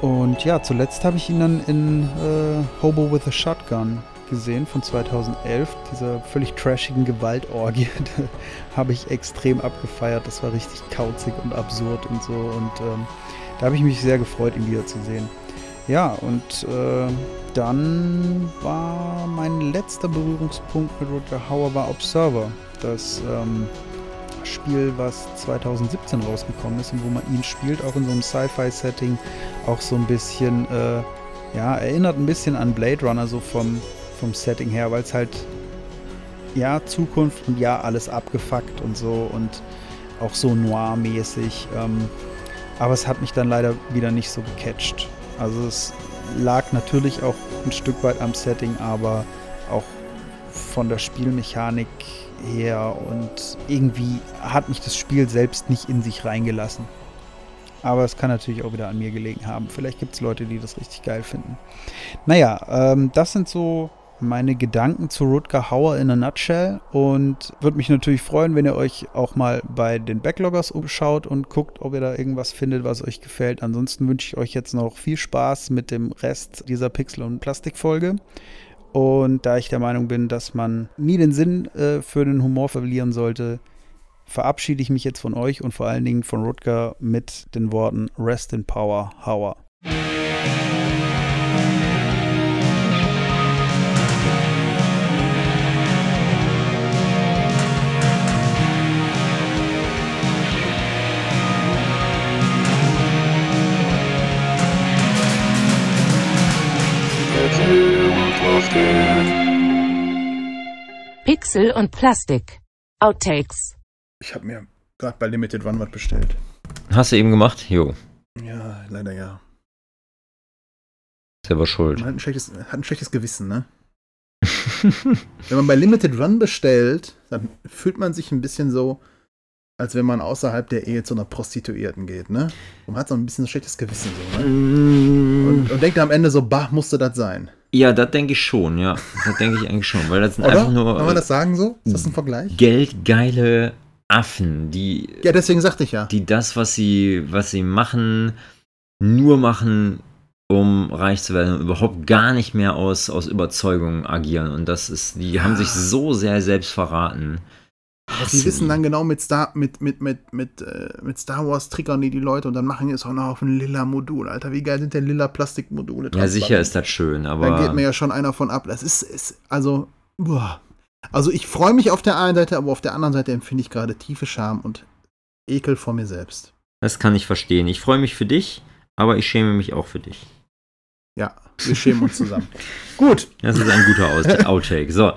F: Und ja, zuletzt habe ich ihn dann in äh, Hobo with a Shotgun gesehen von 2011. Dieser völlig trashigen Gewaltorgie. habe ich extrem abgefeiert. Das war richtig kauzig und absurd und so. Und ähm, da habe ich mich sehr gefreut, ihn wiederzusehen. Ja, und äh, dann war mein letzter Berührungspunkt mit Roger Hauer war Observer. Das ähm, Spiel, was 2017 rausgekommen ist und wo man ihn spielt, auch in so einem Sci-Fi-Setting, auch so ein bisschen, äh, ja, erinnert ein bisschen an Blade Runner, so vom, vom Setting her, weil es halt, ja, Zukunft und ja, alles abgefuckt und so und auch so noir-mäßig. Ähm, aber es hat mich dann leider wieder nicht so gecatcht. Also es lag natürlich auch ein Stück weit am Setting, aber auch von der Spielmechanik her und irgendwie hat mich das Spiel selbst nicht in sich reingelassen. Aber es kann natürlich auch wieder an mir gelegen haben. Vielleicht gibt es Leute, die das richtig geil finden. Naja, ähm, das sind so meine Gedanken zu Rutger Hauer in a nutshell und würde mich natürlich freuen, wenn ihr euch auch mal bei den Backloggers umschaut und guckt, ob ihr da irgendwas findet, was euch gefällt. Ansonsten wünsche ich euch jetzt noch viel Spaß mit dem Rest dieser Pixel- und Plastikfolge. Und da ich der Meinung bin, dass man nie den Sinn äh, für den Humor verlieren sollte, verabschiede ich mich jetzt von euch und vor allen Dingen von Rutger mit den Worten Rest in Power, Hauer.
G: Pixel und Plastik. Outtakes.
B: Ich habe mir gerade bei Limited Run was bestellt.
A: Hast du eben gemacht? Jo.
B: Ja, leider ja.
A: Selber schuld.
B: Man hat ein schlechtes, hat ein schlechtes Gewissen, ne? wenn man bei Limited Run bestellt, dann fühlt man sich ein bisschen so, als wenn man außerhalb der Ehe zu einer Prostituierten geht, ne? Und man hat so ein bisschen ein schlechtes Gewissen, so, ne? Und, und denkt am Ende so, bah, musste das sein.
A: Ja, das denke ich schon, ja. Das denke ich eigentlich schon, weil das sind
B: Oder?
A: einfach nur
B: Kann man das sagen so? Ist das ein Vergleich?
A: geldgeile Affen, die,
B: Ja, deswegen sagte ich ja.
A: die das, was sie, was sie machen, nur machen, um reich zu werden und überhaupt gar nicht mehr aus, aus Überzeugung agieren. Und das ist, die haben sich so sehr selbst verraten.
B: Die
A: Hasse
B: wissen dann genau mit Star, mit, mit, mit, mit, äh, mit Star Wars triggern die die Leute und dann machen die es auch noch auf ein lila Modul. Alter, wie geil sind denn lila Plastikmodule?
A: Ja, sicher ist das schön,
B: Da geht
A: aber
B: mir ja schon einer von ab. Das ist, ist also, boah. Also ich freue mich auf der einen Seite, aber auf der anderen Seite empfinde ich gerade tiefe Scham und Ekel vor mir selbst.
A: das kann ich verstehen. Ich freue mich für dich, aber ich schäme mich auch für dich.
B: Ja, wir schämen uns zusammen. Gut,
A: Das ist ein guter Out Outtake. So.